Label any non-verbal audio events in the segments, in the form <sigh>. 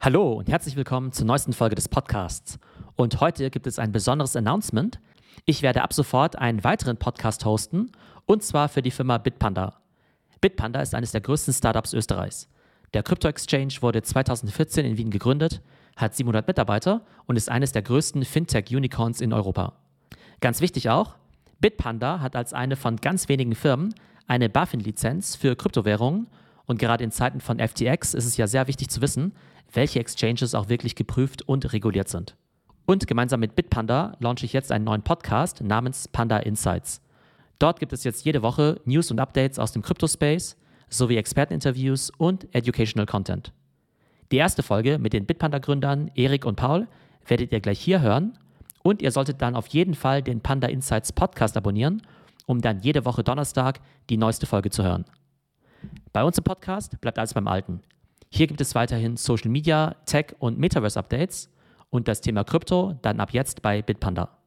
Hallo und herzlich willkommen zur neuesten Folge des Podcasts. Und heute gibt es ein besonderes Announcement. Ich werde ab sofort einen weiteren Podcast hosten und zwar für die Firma Bitpanda. Bitpanda ist eines der größten Startups Österreichs. Der Crypto-Exchange wurde 2014 in Wien gegründet, hat 700 Mitarbeiter und ist eines der größten Fintech-Unicorns in Europa. Ganz wichtig auch, Bitpanda hat als eine von ganz wenigen Firmen eine BaFin-Lizenz für Kryptowährungen und gerade in Zeiten von FTX ist es ja sehr wichtig zu wissen, welche Exchanges auch wirklich geprüft und reguliert sind. Und gemeinsam mit Bitpanda launche ich jetzt einen neuen Podcast namens Panda Insights. Dort gibt es jetzt jede Woche News und Updates aus dem Crypto-Space sowie Experteninterviews und Educational Content. Die erste Folge mit den Bitpanda-Gründern Erik und Paul werdet ihr gleich hier hören und ihr solltet dann auf jeden Fall den Panda Insights Podcast abonnieren, um dann jede Woche Donnerstag die neueste Folge zu hören. Bei uns im Podcast bleibt alles beim Alten. Hier gibt es weiterhin Social Media, Tech und Metaverse Updates und das Thema Krypto dann ab jetzt bei Bitpanda.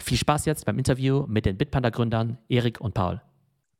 Viel Spaß jetzt beim Interview mit den Bitpanda-Gründern Erik und Paul.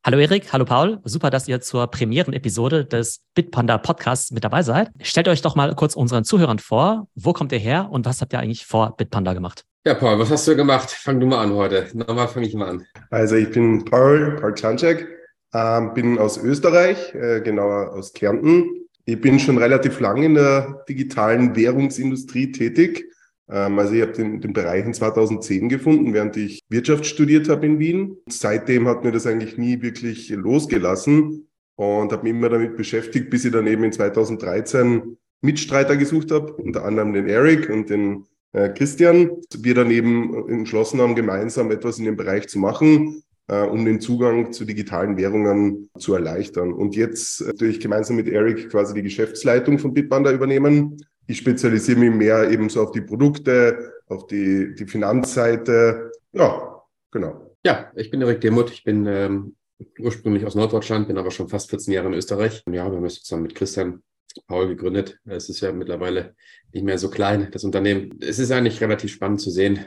Hallo Erik, hallo Paul. Super, dass ihr zur Premieren-Episode des Bitpanda Podcasts mit dabei seid. Stellt euch doch mal kurz unseren Zuhörern vor. Wo kommt ihr her und was habt ihr eigentlich vor Bitpanda gemacht? Ja, Paul, was hast du gemacht? Fang du mal an heute. Normal fange ich mal an. Also ich bin Paul, Paul Klanczek, äh, bin aus Österreich, äh, genauer aus Kärnten, ich bin schon relativ lange in der digitalen Währungsindustrie tätig. Ähm, also ich habe den, den Bereich in 2010 gefunden, während ich Wirtschaft studiert habe in Wien. Seitdem hat mir das eigentlich nie wirklich losgelassen und habe mich immer damit beschäftigt, bis ich dann eben in 2013 Mitstreiter gesucht habe, unter anderem den Eric und den äh, Christian. Wir dann eben entschlossen haben, gemeinsam etwas in dem Bereich zu machen um den Zugang zu digitalen Währungen zu erleichtern. Und jetzt äh, durch gemeinsam mit Eric quasi die Geschäftsleitung von Bitpanda übernehmen. Ich spezialisiere mich mehr eben so auf die Produkte, auf die, die Finanzseite. Ja, genau. Ja, ich bin Eric Demuth. Ich bin ähm, ursprünglich aus Norddeutschland, bin aber schon fast 14 Jahre in Österreich. Ja, wir haben es zusammen mit Christian Paul gegründet. Es ist ja mittlerweile nicht mehr so klein, das Unternehmen. Es ist eigentlich relativ spannend zu sehen,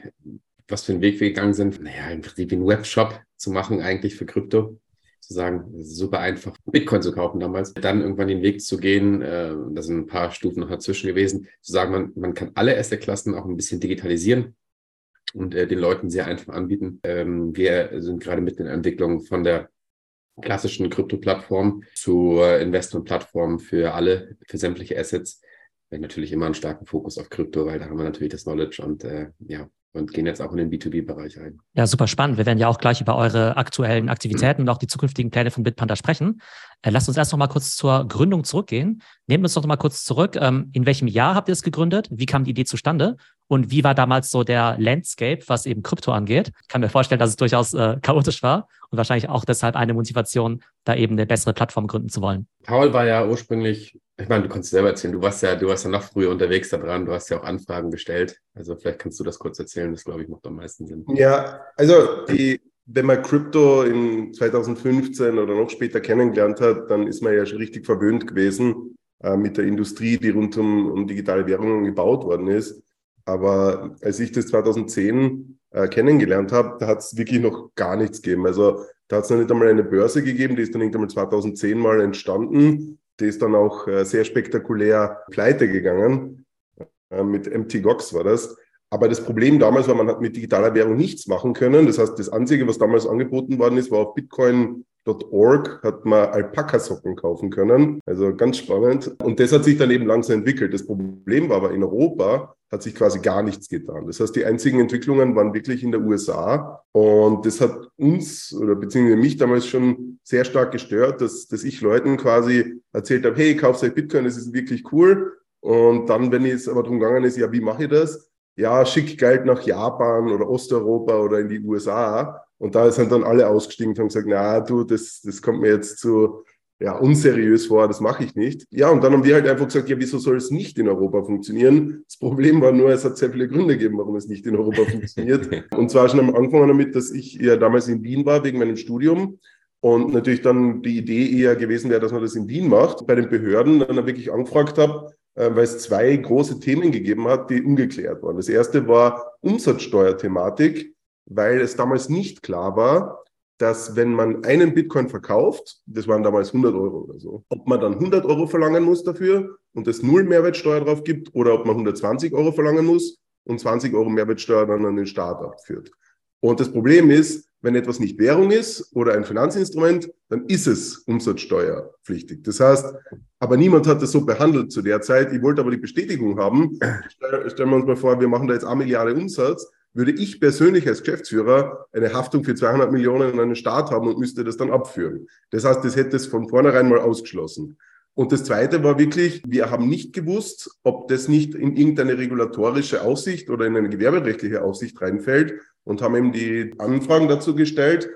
was für einen Weg wir gegangen sind. Naja, im Prinzip einen Webshop zu machen, eigentlich für Krypto. Zu sagen, super einfach, Bitcoin zu kaufen damals. Dann irgendwann den Weg zu gehen, äh, da sind ein paar Stufen noch dazwischen gewesen, zu sagen, man, man kann alle Asset-Klassen auch ein bisschen digitalisieren und äh, den Leuten sehr einfach anbieten. Ähm, wir sind gerade mit den Entwicklungen von der klassischen Krypto-Plattform zur Investment-Plattform für alle, für sämtliche Assets. Natürlich immer einen starken Fokus auf Krypto, weil da haben wir natürlich das Knowledge und äh, ja, und gehen jetzt auch in den B2B-Bereich ein. Ja, super spannend. Wir werden ja auch gleich über eure aktuellen Aktivitäten und auch die zukünftigen Pläne von Bitpanda sprechen. Äh, lasst uns erst noch mal kurz zur Gründung zurückgehen. Nehmt uns doch noch mal kurz zurück. Ähm, in welchem Jahr habt ihr es gegründet? Wie kam die Idee zustande? Und wie war damals so der Landscape, was eben Krypto angeht? Ich kann mir vorstellen, dass es durchaus äh, chaotisch war und wahrscheinlich auch deshalb eine Motivation, da eben eine bessere Plattform gründen zu wollen. Paul war ja ursprünglich, ich meine, du kannst selber erzählen, du warst ja, du warst ja noch früher unterwegs da dran, du hast ja auch Anfragen gestellt. Also vielleicht kannst du das kurz erzählen, das glaube ich macht am meisten Sinn. Ja, also die, wenn man Krypto in 2015 oder noch später kennengelernt hat, dann ist man ja schon richtig verwöhnt gewesen äh, mit der Industrie, die rund um, um digitale Währungen gebaut worden ist. Aber als ich das 2010 äh, kennengelernt habe, da hat es wirklich noch gar nichts gegeben. Also da hat es noch nicht einmal eine Börse gegeben, die ist dann irgendwann 2010 mal entstanden. Die ist dann auch äh, sehr spektakulär pleite gegangen. Äh, mit MT Gox war das. Aber das Problem damals war, man hat mit digitaler Währung nichts machen können. Das heißt, das Einzige, was damals angeboten worden ist, war auf Bitcoin.org hat man Alpaka-Socken kaufen können. Also ganz spannend. Und das hat sich dann eben langsam entwickelt. Das Problem war aber in Europa hat sich quasi gar nichts getan. Das heißt, die einzigen Entwicklungen waren wirklich in der USA. Und das hat uns oder beziehungsweise mich damals schon sehr stark gestört, dass, dass ich Leuten quasi erzählt habe, hey, kauft euch Bitcoin, das ist wirklich cool. Und dann, wenn es aber darum gegangen ist, ja, wie mache ich das? ja, schick Geld nach Japan oder Osteuropa oder in die USA. Und da sind dann alle ausgestiegen und haben gesagt, na du, das, das kommt mir jetzt zu ja, unseriös vor, das mache ich nicht. Ja, und dann haben wir halt einfach gesagt, ja, wieso soll es nicht in Europa funktionieren? Das Problem war nur, es hat sehr viele Gründe gegeben, warum es nicht in Europa <laughs> funktioniert. Und zwar schon am Anfang damit, dass ich ja damals in Wien war wegen meinem Studium und natürlich dann die Idee eher gewesen wäre, dass man das in Wien macht. Bei den Behörden dann wirklich angefragt habe, äh, weil es zwei große Themen gegeben hat, die ungeklärt waren. Das erste war Umsatzsteuerthematik, weil es damals nicht klar war, dass wenn man einen Bitcoin verkauft, das waren damals 100 Euro oder so, ob man dann 100 Euro verlangen muss dafür und es null Mehrwertsteuer drauf gibt oder ob man 120 Euro verlangen muss und 20 Euro Mehrwertsteuer dann an den Staat abführt. Und das Problem ist, wenn etwas nicht Währung ist oder ein Finanzinstrument, dann ist es umsatzsteuerpflichtig. Das heißt, aber niemand hat das so behandelt zu der Zeit. Ich wollte aber die Bestätigung haben. Stellen wir uns mal vor, wir machen da jetzt eine Milliarde Umsatz würde ich persönlich als Geschäftsführer eine Haftung für 200 Millionen an einen Staat haben und müsste das dann abführen. Das heißt, das hätte es von vornherein mal ausgeschlossen. Und das Zweite war wirklich, wir haben nicht gewusst, ob das nicht in irgendeine regulatorische Aussicht oder in eine gewerberechtliche Aussicht reinfällt und haben eben die Anfragen dazu gestellt.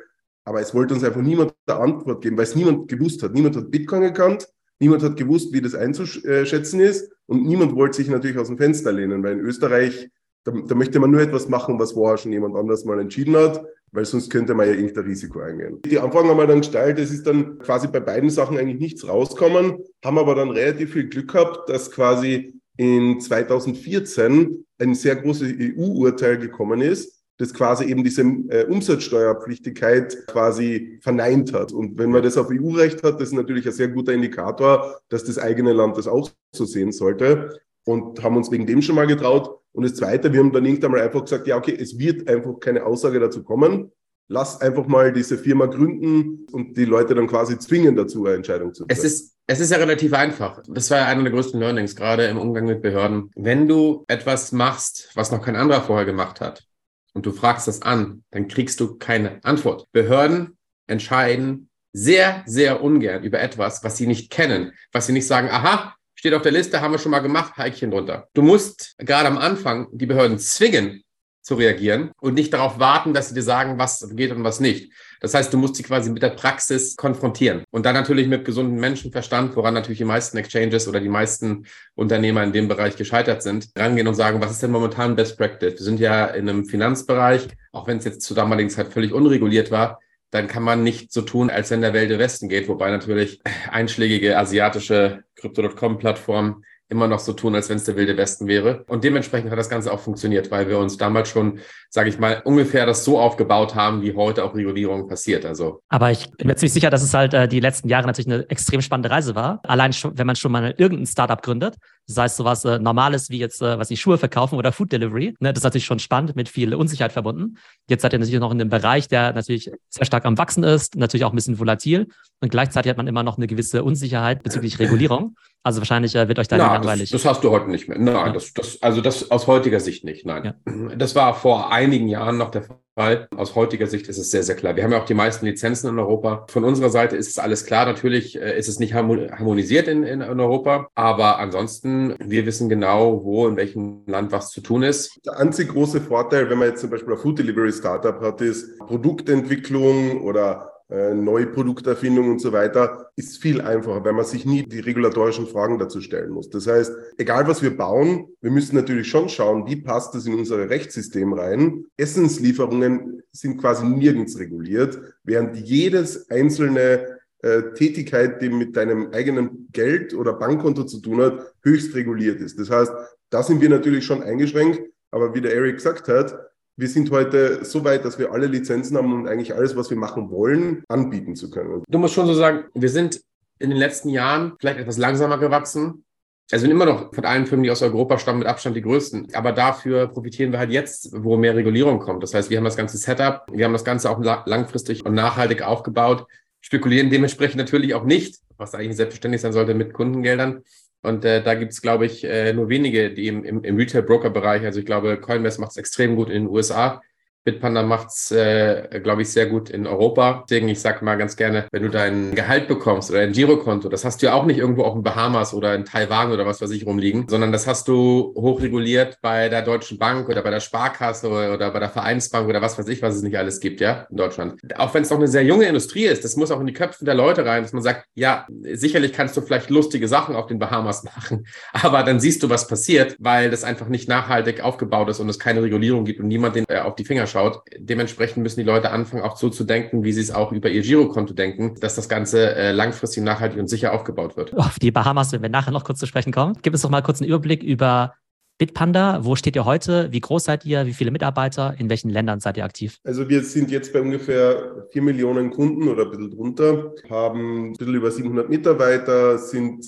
Aber es wollte uns einfach niemand eine Antwort geben, weil es niemand gewusst hat. Niemand hat Bitcoin gekannt, niemand hat gewusst, wie das einzuschätzen ist und niemand wollte sich natürlich aus dem Fenster lehnen, weil in Österreich da, da, möchte man nur etwas machen, was vorher schon jemand anders mal entschieden hat, weil sonst könnte man ja irgendein Risiko eingehen. Die Anfragen haben wir dann gestellt, es ist dann quasi bei beiden Sachen eigentlich nichts rausgekommen, haben aber dann relativ viel Glück gehabt, dass quasi in 2014 ein sehr großes EU-Urteil gekommen ist, das quasi eben diese äh, Umsatzsteuerpflichtigkeit quasi verneint hat. Und wenn man das auf EU-Recht hat, das ist natürlich ein sehr guter Indikator, dass das eigene Land das auch so sehen sollte. Und haben uns wegen dem schon mal getraut. Und das Zweite, wir haben dann irgendwann mal einfach gesagt, ja, okay, es wird einfach keine Aussage dazu kommen. Lass einfach mal diese Firma gründen und die Leute dann quasi zwingen dazu, eine Entscheidung zu treffen. Es ist, es ist ja relativ einfach. Das war ja einer der größten Learnings, gerade im Umgang mit Behörden. Wenn du etwas machst, was noch kein anderer vorher gemacht hat, und du fragst das an, dann kriegst du keine Antwort. Behörden entscheiden sehr, sehr ungern über etwas, was sie nicht kennen, was sie nicht sagen, aha, steht auf der Liste, haben wir schon mal gemacht, Heikchen drunter. Du musst gerade am Anfang die Behörden zwingen zu reagieren und nicht darauf warten, dass sie dir sagen, was geht und was nicht. Das heißt, du musst sie quasi mit der Praxis konfrontieren und dann natürlich mit gesundem Menschenverstand, woran natürlich die meisten Exchanges oder die meisten Unternehmer in dem Bereich gescheitert sind, rangehen und sagen, was ist denn momentan Best Practice? Wir sind ja in einem Finanzbereich, auch wenn es jetzt zur damaligen Zeit völlig unreguliert war, dann kann man nicht so tun, als wenn der Welt Westen geht, wobei natürlich <laughs> einschlägige asiatische Crypto.com-Plattformen immer noch so tun, als wenn es der wilde Westen wäre. Und dementsprechend hat das Ganze auch funktioniert, weil wir uns damals schon, sage ich mal, ungefähr das so aufgebaut haben, wie heute auch Regulierung passiert. Also. Aber ich bin mir ziemlich sicher, dass es halt äh, die letzten Jahre natürlich eine extrem spannende Reise war. Allein schon, wenn man schon mal irgendein Startup gründet, sei es sowas äh, Normales wie jetzt, äh, was ich Schuhe verkaufen oder Food Delivery, ne, das ist natürlich schon spannend, mit viel Unsicherheit verbunden. Jetzt seid ihr natürlich noch in einem Bereich, der natürlich sehr stark am Wachsen ist, natürlich auch ein bisschen volatil und gleichzeitig hat man immer noch eine gewisse Unsicherheit bezüglich Regulierung. Also wahrscheinlich äh, wird euch da Na, langweilig. Das, das, hast du heute nicht mehr. Nein, ja. das, das, also das aus heutiger Sicht nicht. Nein. Ja. Das war vor einigen Jahren noch der Fall. Aus heutiger Sicht ist es sehr, sehr klar. Wir haben ja auch die meisten Lizenzen in Europa. Von unserer Seite ist es alles klar. Natürlich äh, ist es nicht harmonisiert in, in, Europa, aber ansonsten, wir wissen genau, wo in welchem Land was zu tun ist. Der einzig große Vorteil, wenn man jetzt zum Beispiel ein Food Delivery Startup hat, ist Produktentwicklung oder neue Produkterfindung und so weiter, ist viel einfacher, weil man sich nie die regulatorischen Fragen dazu stellen muss. Das heißt, egal was wir bauen, wir müssen natürlich schon schauen, wie passt das in unser Rechtssystem rein. Essenslieferungen sind quasi nirgends reguliert, während jedes einzelne äh, Tätigkeit, die mit deinem eigenen Geld oder Bankkonto zu tun hat, höchst reguliert ist. Das heißt, da sind wir natürlich schon eingeschränkt, aber wie der Eric gesagt hat, wir sind heute so weit, dass wir alle Lizenzen haben und eigentlich alles, was wir machen wollen, anbieten zu können. Du musst schon so sagen, wir sind in den letzten Jahren vielleicht etwas langsamer gewachsen. Also sind immer noch von allen Firmen, die aus Europa stammen, mit Abstand die größten. Aber dafür profitieren wir halt jetzt, wo mehr Regulierung kommt. Das heißt, wir haben das ganze Setup, wir haben das Ganze auch langfristig und nachhaltig aufgebaut, spekulieren dementsprechend natürlich auch nicht, was eigentlich selbstverständlich sein sollte mit Kundengeldern, und äh, da gibt es, glaube ich, äh, nur wenige, die im, im, im Retail-Broker-Bereich, also ich glaube, Coinbase macht es extrem gut in den USA, Bitpanda macht's, äh, glaube ich, sehr gut in Europa. Deswegen, ich sage mal ganz gerne, wenn du dein Gehalt bekommst oder ein Girokonto, das hast du ja auch nicht irgendwo auf den Bahamas oder in Taiwan oder was weiß ich rumliegen, sondern das hast du hochreguliert bei der Deutschen Bank oder bei der Sparkasse oder, oder bei der Vereinsbank oder was weiß ich, was es nicht alles gibt, ja, in Deutschland. Auch wenn es noch eine sehr junge Industrie ist, das muss auch in die Köpfe der Leute rein, dass man sagt, ja, sicherlich kannst du vielleicht lustige Sachen auf den Bahamas <laughs> machen, aber dann siehst du, was passiert, weil das einfach nicht nachhaltig aufgebaut ist und es keine Regulierung gibt und niemand den äh, auf die Finger anschaut. Dementsprechend müssen die Leute anfangen, auch so zu denken, wie sie es auch über ihr Girokonto denken, dass das Ganze äh, langfristig nachhaltig und sicher aufgebaut wird. Auf die Bahamas, wenn wir nachher noch kurz zu sprechen kommen. Gib uns doch mal kurz einen Überblick über Bitpanda, wo steht ihr heute? Wie groß seid ihr? Wie viele Mitarbeiter? In welchen Ländern seid ihr aktiv? Also wir sind jetzt bei ungefähr 4 Millionen Kunden oder ein bisschen drunter, haben ein bisschen über 700 Mitarbeiter, sind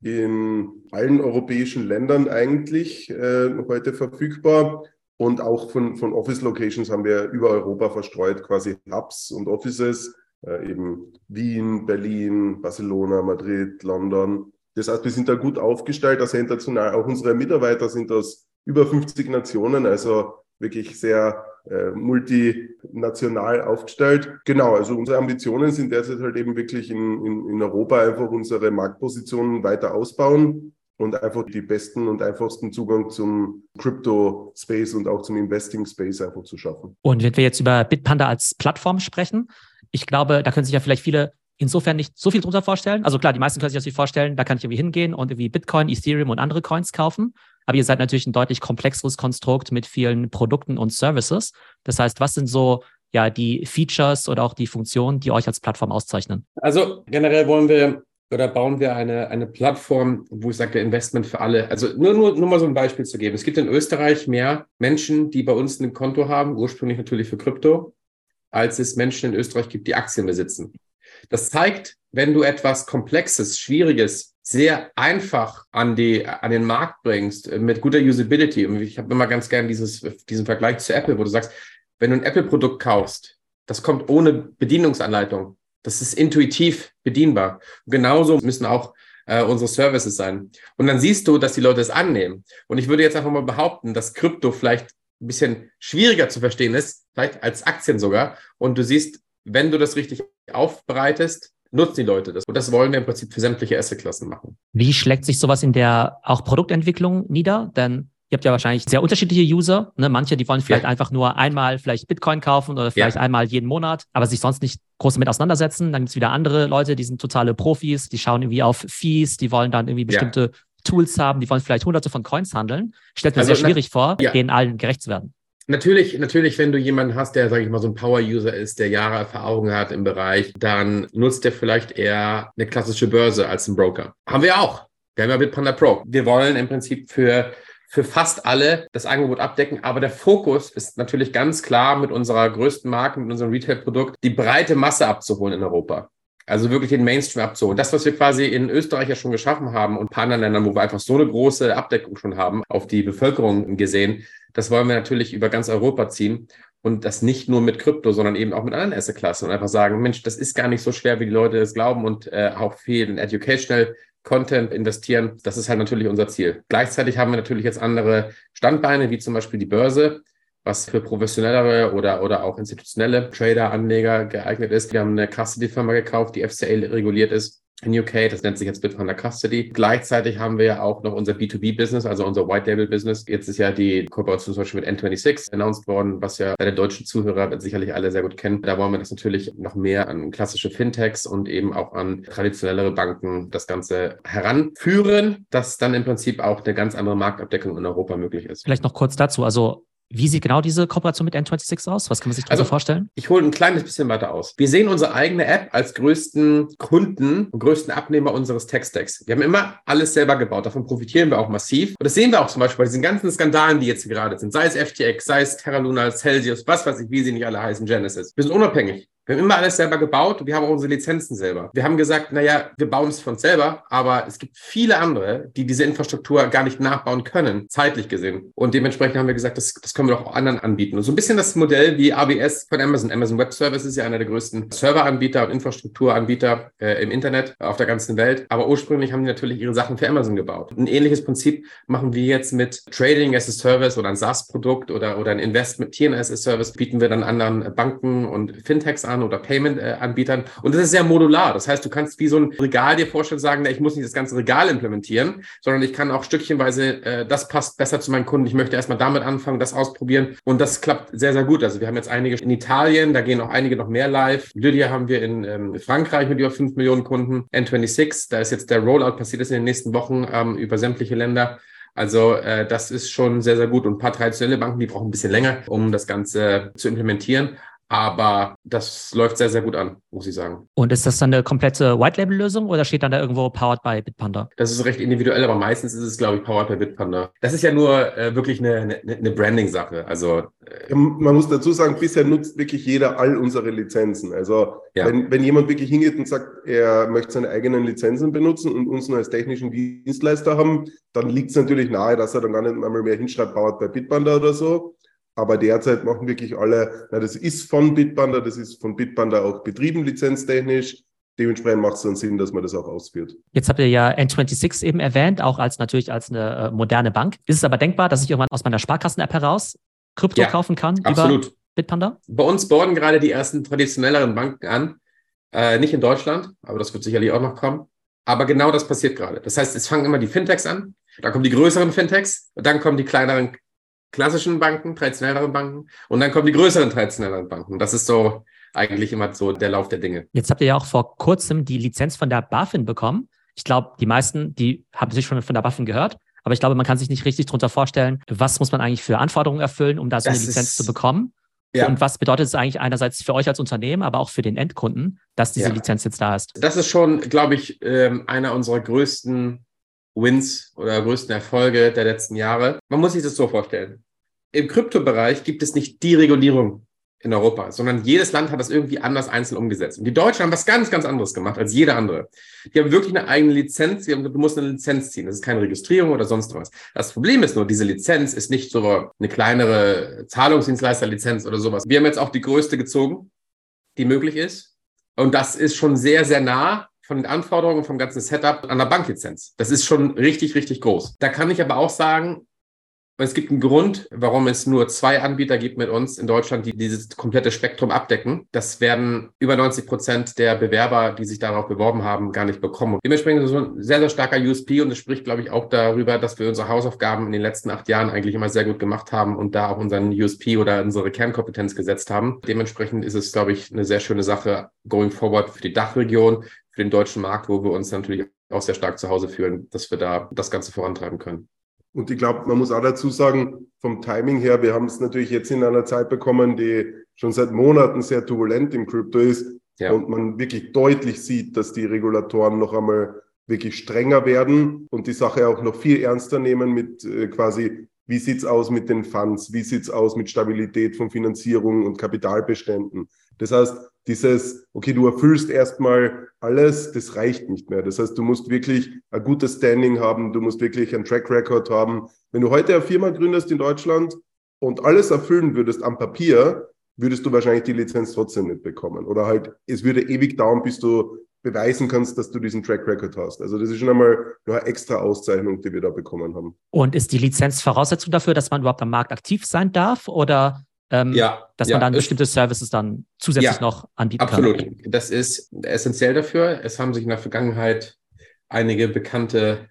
in allen europäischen Ländern eigentlich äh, heute verfügbar. Und auch von, von Office-Locations haben wir über Europa verstreut, quasi Hubs und Offices, äh, eben Wien, Berlin, Barcelona, Madrid, London. Das heißt, wir sind da gut aufgestellt, also international. Auch unsere Mitarbeiter sind aus über 50 Nationen, also wirklich sehr äh, multinational aufgestellt. Genau, also unsere Ambitionen sind derzeit halt eben wirklich in, in, in Europa einfach unsere Marktpositionen weiter ausbauen und einfach die besten und einfachsten Zugang zum Crypto-Space und auch zum Investing-Space einfach zu schaffen. Und wenn wir jetzt über Bitpanda als Plattform sprechen, ich glaube, da können sich ja vielleicht viele insofern nicht so viel drunter vorstellen. Also klar, die meisten können sich das vorstellen, da kann ich irgendwie hingehen und irgendwie Bitcoin, Ethereum und andere Coins kaufen. Aber ihr seid natürlich ein deutlich komplexeres Konstrukt mit vielen Produkten und Services. Das heißt, was sind so ja die Features oder auch die Funktionen, die euch als Plattform auszeichnen? Also generell wollen wir oder bauen wir eine, eine Plattform, wo ich sage, Investment für alle. Also nur, nur, nur mal so ein Beispiel zu geben. Es gibt in Österreich mehr Menschen, die bei uns ein Konto haben, ursprünglich natürlich für Krypto, als es Menschen in Österreich gibt, die Aktien besitzen. Das zeigt, wenn du etwas Komplexes, Schwieriges, sehr einfach an, die, an den Markt bringst, äh, mit guter Usability. Und ich habe immer ganz gern dieses, diesen Vergleich zu Apple, wo du sagst, wenn du ein Apple-Produkt kaufst, das kommt ohne Bedienungsanleitung. Das ist intuitiv bedienbar. Und genauso müssen auch äh, unsere Services sein. Und dann siehst du, dass die Leute es annehmen. Und ich würde jetzt einfach mal behaupten, dass Krypto vielleicht ein bisschen schwieriger zu verstehen ist, vielleicht als Aktien sogar. Und du siehst, wenn du das richtig aufbereitest, nutzen die Leute das. Und das wollen wir im Prinzip für sämtliche Assetklassen machen. Wie schlägt sich sowas in der auch Produktentwicklung nieder? Denn ihr habt ja wahrscheinlich sehr unterschiedliche User. Ne? Manche, die wollen vielleicht ja. einfach nur einmal vielleicht Bitcoin kaufen oder vielleicht ja. einmal jeden Monat, aber sich sonst nicht groß damit auseinandersetzen. Dann gibt es wieder andere Leute, die sind totale Profis, die schauen irgendwie auf Fees, die wollen dann irgendwie bestimmte ja. Tools haben, die wollen vielleicht hunderte von Coins handeln. Stellt mir also, sehr schwierig vor, denen allen gerecht zu werden. Natürlich, natürlich, wenn du jemanden hast, der, sage ich mal, so ein Power-User ist, der Jahre Erfahrung hat im Bereich, dann nutzt der vielleicht eher eine klassische Börse als ein Broker. Haben wir auch. Wir haben ja Bitpanda Pro. Wir wollen im Prinzip für für fast alle das Angebot abdecken. Aber der Fokus ist natürlich ganz klar mit unserer größten Marke, mit unserem Retail-Produkt, die breite Masse abzuholen in Europa. Also wirklich den Mainstream abzuholen. Das, was wir quasi in Österreich ja schon geschaffen haben und ein paar anderen Ländern, wo wir einfach so eine große Abdeckung schon haben, auf die Bevölkerung gesehen, das wollen wir natürlich über ganz Europa ziehen und das nicht nur mit Krypto, sondern eben auch mit anderen Asset-Klassen und einfach sagen, Mensch, das ist gar nicht so schwer, wie die Leute es glauben und äh, auch viel Educational Content investieren. Das ist halt natürlich unser Ziel. Gleichzeitig haben wir natürlich jetzt andere Standbeine, wie zum Beispiel die Börse, was für professionellere oder, oder auch institutionelle Trader, Anleger geeignet ist. Wir haben eine Custody-Firma gekauft, die FCA reguliert ist in UK. Das nennt sich jetzt Bitfunder Custody. Gleichzeitig haben wir ja auch noch unser B2B-Business, also unser White Label Business. Jetzt ist ja die Kooperation zum Beispiel mit N26 announced worden, was ja bei den deutschen Zuhörer sicherlich alle sehr gut kennen. Da wollen wir das natürlich noch mehr an klassische Fintechs und eben auch an traditionellere Banken das Ganze heranführen, dass dann im Prinzip auch eine ganz andere Marktabdeckung in Europa möglich ist. Vielleicht noch kurz dazu. Also wie sieht genau diese Kooperation mit N26 aus? Was kann man sich darunter also, vorstellen? Ich hole ein kleines bisschen weiter aus. Wir sehen unsere eigene App als größten Kunden und größten Abnehmer unseres Tech-Stacks. Wir haben immer alles selber gebaut. Davon profitieren wir auch massiv. Und das sehen wir auch zum Beispiel bei diesen ganzen Skandalen, die jetzt gerade sind. Sei es FTX, sei es Terra Luna, Celsius, was weiß ich, wie sie nicht alle heißen, Genesis. Wir sind unabhängig. Wir haben immer alles selber gebaut und wir haben auch unsere Lizenzen selber. Wir haben gesagt, naja, wir bauen es von selber, aber es gibt viele andere, die diese Infrastruktur gar nicht nachbauen können, zeitlich gesehen. Und dementsprechend haben wir gesagt, das, das können wir doch auch anderen anbieten. Und so ein bisschen das Modell wie AWS von Amazon. Amazon Web Services ist ja einer der größten Serveranbieter und Infrastrukturanbieter äh, im Internet auf der ganzen Welt. Aber ursprünglich haben die natürlich ihre Sachen für Amazon gebaut. Ein ähnliches Prinzip machen wir jetzt mit Trading as a Service oder ein SaaS-Produkt oder, oder ein Investment Tieren as a Service, bieten wir dann anderen Banken und Fintechs an an oder Payment-Anbietern. Und das ist sehr modular. Das heißt, du kannst wie so ein Regal dir vorstellen, sagen, na, ich muss nicht das ganze Regal implementieren, sondern ich kann auch stückchenweise, äh, das passt besser zu meinen Kunden. Ich möchte erstmal damit anfangen, das ausprobieren. Und das klappt sehr, sehr gut. Also wir haben jetzt einige in Italien, da gehen auch einige noch mehr live. Lydia haben wir in ähm, Frankreich mit über 5 Millionen Kunden. N26, da ist jetzt der Rollout passiert ist in den nächsten Wochen ähm, über sämtliche Länder. Also äh, das ist schon sehr, sehr gut. Und ein paar traditionelle Banken, die brauchen ein bisschen länger, um das Ganze zu implementieren. Aber das läuft sehr, sehr gut an, muss ich sagen. Und ist das dann eine komplette White-Label-Lösung oder steht dann da irgendwo Powered by Bitpanda? Das ist recht individuell, aber meistens ist es, glaube ich, Powered by Bitpanda. Das ist ja nur äh, wirklich eine, eine, eine Branding-Sache. Also äh man muss dazu sagen, bisher nutzt wirklich jeder all unsere Lizenzen. Also ja. wenn, wenn jemand wirklich hingeht und sagt, er möchte seine eigenen Lizenzen benutzen und uns nur als technischen Dienstleister haben, dann liegt es natürlich nahe, dass er dann gar nicht einmal mehr hinschreibt, Powered by Bitpanda oder so. Aber derzeit machen wirklich alle, na, das ist von Bitpanda, das ist von Bitpanda auch betrieben lizenztechnisch. Dementsprechend macht es dann Sinn, dass man das auch ausführt. Jetzt habt ihr ja N26 eben erwähnt, auch als natürlich als eine äh, moderne Bank. Ist es aber denkbar, dass ich irgendwann aus meiner Sparkassen-App heraus Krypto ja, kaufen kann absolut. über Bitpanda? Bei uns bauen gerade die ersten traditionelleren Banken an. Äh, nicht in Deutschland, aber das wird sicherlich auch noch kommen. Aber genau das passiert gerade. Das heißt, es fangen immer die Fintechs an, dann kommen die größeren Fintechs und dann kommen die kleineren klassischen Banken, traditionelleren Banken und dann kommen die größeren traditionelleren Banken. Das ist so eigentlich immer so der Lauf der Dinge. Jetzt habt ihr ja auch vor kurzem die Lizenz von der BaFin bekommen. Ich glaube, die meisten, die haben sich schon von der BaFin gehört. Aber ich glaube, man kann sich nicht richtig darunter vorstellen, was muss man eigentlich für Anforderungen erfüllen, um da so das eine Lizenz zu bekommen. Ja. Und was bedeutet es eigentlich einerseits für euch als Unternehmen, aber auch für den Endkunden, dass diese ja. Lizenz jetzt da ist? Das ist schon, glaube ich, ähm, einer unserer größten Wins oder größten Erfolge der letzten Jahre. Man muss sich das so vorstellen. Im Kryptobereich gibt es nicht die Regulierung in Europa, sondern jedes Land hat das irgendwie anders einzeln umgesetzt. Und die Deutschen haben was ganz, ganz anderes gemacht als jeder andere. Die haben wirklich eine eigene Lizenz. Haben, du musst eine Lizenz ziehen. Das ist keine Registrierung oder sonst was. Das Problem ist nur, diese Lizenz ist nicht so eine kleinere Zahlungsdienstleisterlizenz oder sowas. Wir haben jetzt auch die größte gezogen, die möglich ist. Und das ist schon sehr, sehr nah von den Anforderungen vom ganzen Setup an der Banklizenz. Das ist schon richtig, richtig groß. Da kann ich aber auch sagen, es gibt einen Grund, warum es nur zwei Anbieter gibt mit uns in Deutschland, die dieses komplette Spektrum abdecken. Das werden über 90 Prozent der Bewerber, die sich darauf beworben haben, gar nicht bekommen. Dementsprechend ist es ein sehr, sehr starker USP und es spricht, glaube ich, auch darüber, dass wir unsere Hausaufgaben in den letzten acht Jahren eigentlich immer sehr gut gemacht haben und da auch unseren USP oder unsere Kernkompetenz gesetzt haben. Dementsprechend ist es, glaube ich, eine sehr schöne Sache going forward für die Dachregion, für den deutschen Markt, wo wir uns natürlich auch sehr stark zu Hause fühlen, dass wir da das Ganze vorantreiben können. Und ich glaube, man muss auch dazu sagen, vom Timing her, wir haben es natürlich jetzt in einer Zeit bekommen, die schon seit Monaten sehr turbulent im Krypto ist ja. und man wirklich deutlich sieht, dass die Regulatoren noch einmal wirklich strenger werden und die Sache auch noch viel ernster nehmen mit äh, quasi, wie sieht's aus mit den Funds, wie sieht's aus mit Stabilität von Finanzierung und Kapitalbeständen. Das heißt, dieses, okay, du erfüllst erstmal alles, das reicht nicht mehr. Das heißt, du musst wirklich ein gutes Standing haben, du musst wirklich einen Track Record haben. Wenn du heute eine Firma gründest in Deutschland und alles erfüllen würdest am Papier, würdest du wahrscheinlich die Lizenz trotzdem nicht bekommen. Oder halt, es würde ewig dauern, bis du beweisen kannst, dass du diesen Track Record hast. Also das ist schon einmal eine extra Auszeichnung, die wir da bekommen haben. Und ist die Lizenz Voraussetzung dafür, dass man überhaupt am Markt aktiv sein darf? Oder ähm, ja, dass ja, man dann bestimmte Services dann zusätzlich ja, noch anbieten absolut. kann. Absolut. Das ist essentiell dafür. Es haben sich in der Vergangenheit einige bekannte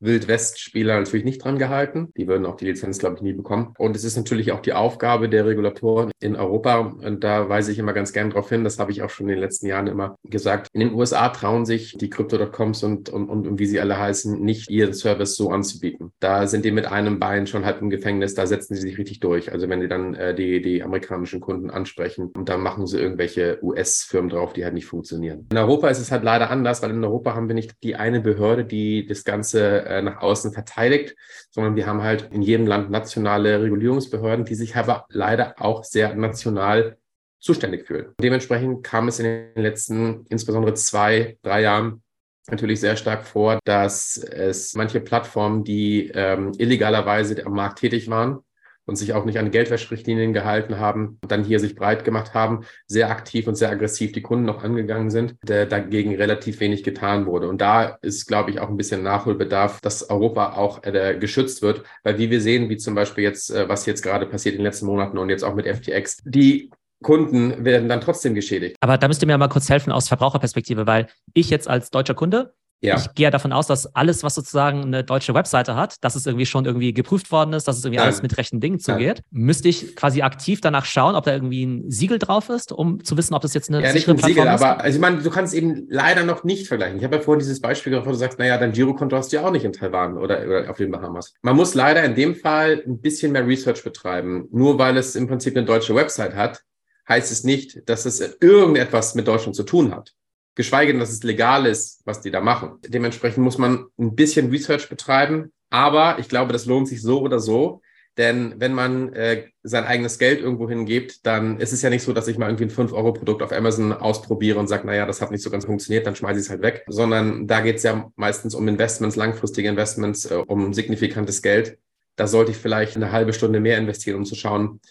Wildwest-Spieler natürlich nicht dran gehalten. Die würden auch die Lizenz, glaube ich, nie bekommen. Und es ist natürlich auch die Aufgabe der Regulatoren in Europa. Und da weise ich immer ganz gern darauf hin. Das habe ich auch schon in den letzten Jahren immer gesagt. In den USA trauen sich die Crypto.coms und, und, und, und wie sie alle heißen, nicht ihren Service so anzubieten. Da sind die mit einem Bein schon halb im Gefängnis. Da setzen sie sich richtig durch. Also wenn die dann äh, die, die amerikanischen Kunden ansprechen und dann machen sie irgendwelche US-Firmen drauf, die halt nicht funktionieren. In Europa ist es halt leider anders, weil in Europa haben wir nicht die eine Behörde, die das Ganze äh, nach außen verteidigt, sondern wir haben halt in jedem Land nationale Regulierungsbehörden, die sich aber leider auch sehr national zuständig fühlen. Dementsprechend kam es in den letzten insbesondere zwei, drei Jahren natürlich sehr stark vor, dass es manche Plattformen, die ähm, illegalerweise am Markt tätig waren, und sich auch nicht an Geldwäscherichtlinien gehalten haben, dann hier sich breit gemacht haben, sehr aktiv und sehr aggressiv die Kunden noch angegangen sind, der dagegen relativ wenig getan wurde. Und da ist, glaube ich, auch ein bisschen Nachholbedarf, dass Europa auch äh, geschützt wird, weil wie wir sehen, wie zum Beispiel jetzt, äh, was jetzt gerade passiert in den letzten Monaten und jetzt auch mit FTX, die Kunden werden dann trotzdem geschädigt. Aber da müsst ihr mir mal kurz helfen aus Verbraucherperspektive, weil ich jetzt als deutscher Kunde ja. Ich gehe davon aus, dass alles, was sozusagen eine deutsche Webseite hat, dass es irgendwie schon irgendwie geprüft worden ist, dass es irgendwie Nein. alles mit rechten Dingen zugeht. Nein. Müsste ich quasi aktiv danach schauen, ob da irgendwie ein Siegel drauf ist, um zu wissen, ob das jetzt eine ja, nicht ein Siegel, ist? aber also ich meine, du kannst eben leider noch nicht vergleichen. Ich habe ja vorhin dieses Beispiel gebracht, wo du sagst, naja, dein Girokonto hast du ja auch nicht in Taiwan oder, oder auf den Bahamas. Man muss leider in dem Fall ein bisschen mehr Research betreiben. Nur weil es im Prinzip eine deutsche Website hat, heißt es nicht, dass es irgendetwas mit Deutschland zu tun hat. Geschweige denn, dass es legal ist, was die da machen. Dementsprechend muss man ein bisschen Research betreiben. Aber ich glaube, das lohnt sich so oder so. Denn wenn man äh, sein eigenes Geld irgendwo hingibt, dann ist es ja nicht so, dass ich mal irgendwie ein 5-Euro-Produkt auf Amazon ausprobiere und sage, naja, das hat nicht so ganz funktioniert, dann schmeiße ich es halt weg. Sondern da geht es ja meistens um Investments, langfristige Investments, äh, um signifikantes Geld. Da sollte ich vielleicht eine halbe Stunde mehr investieren, um zu schauen,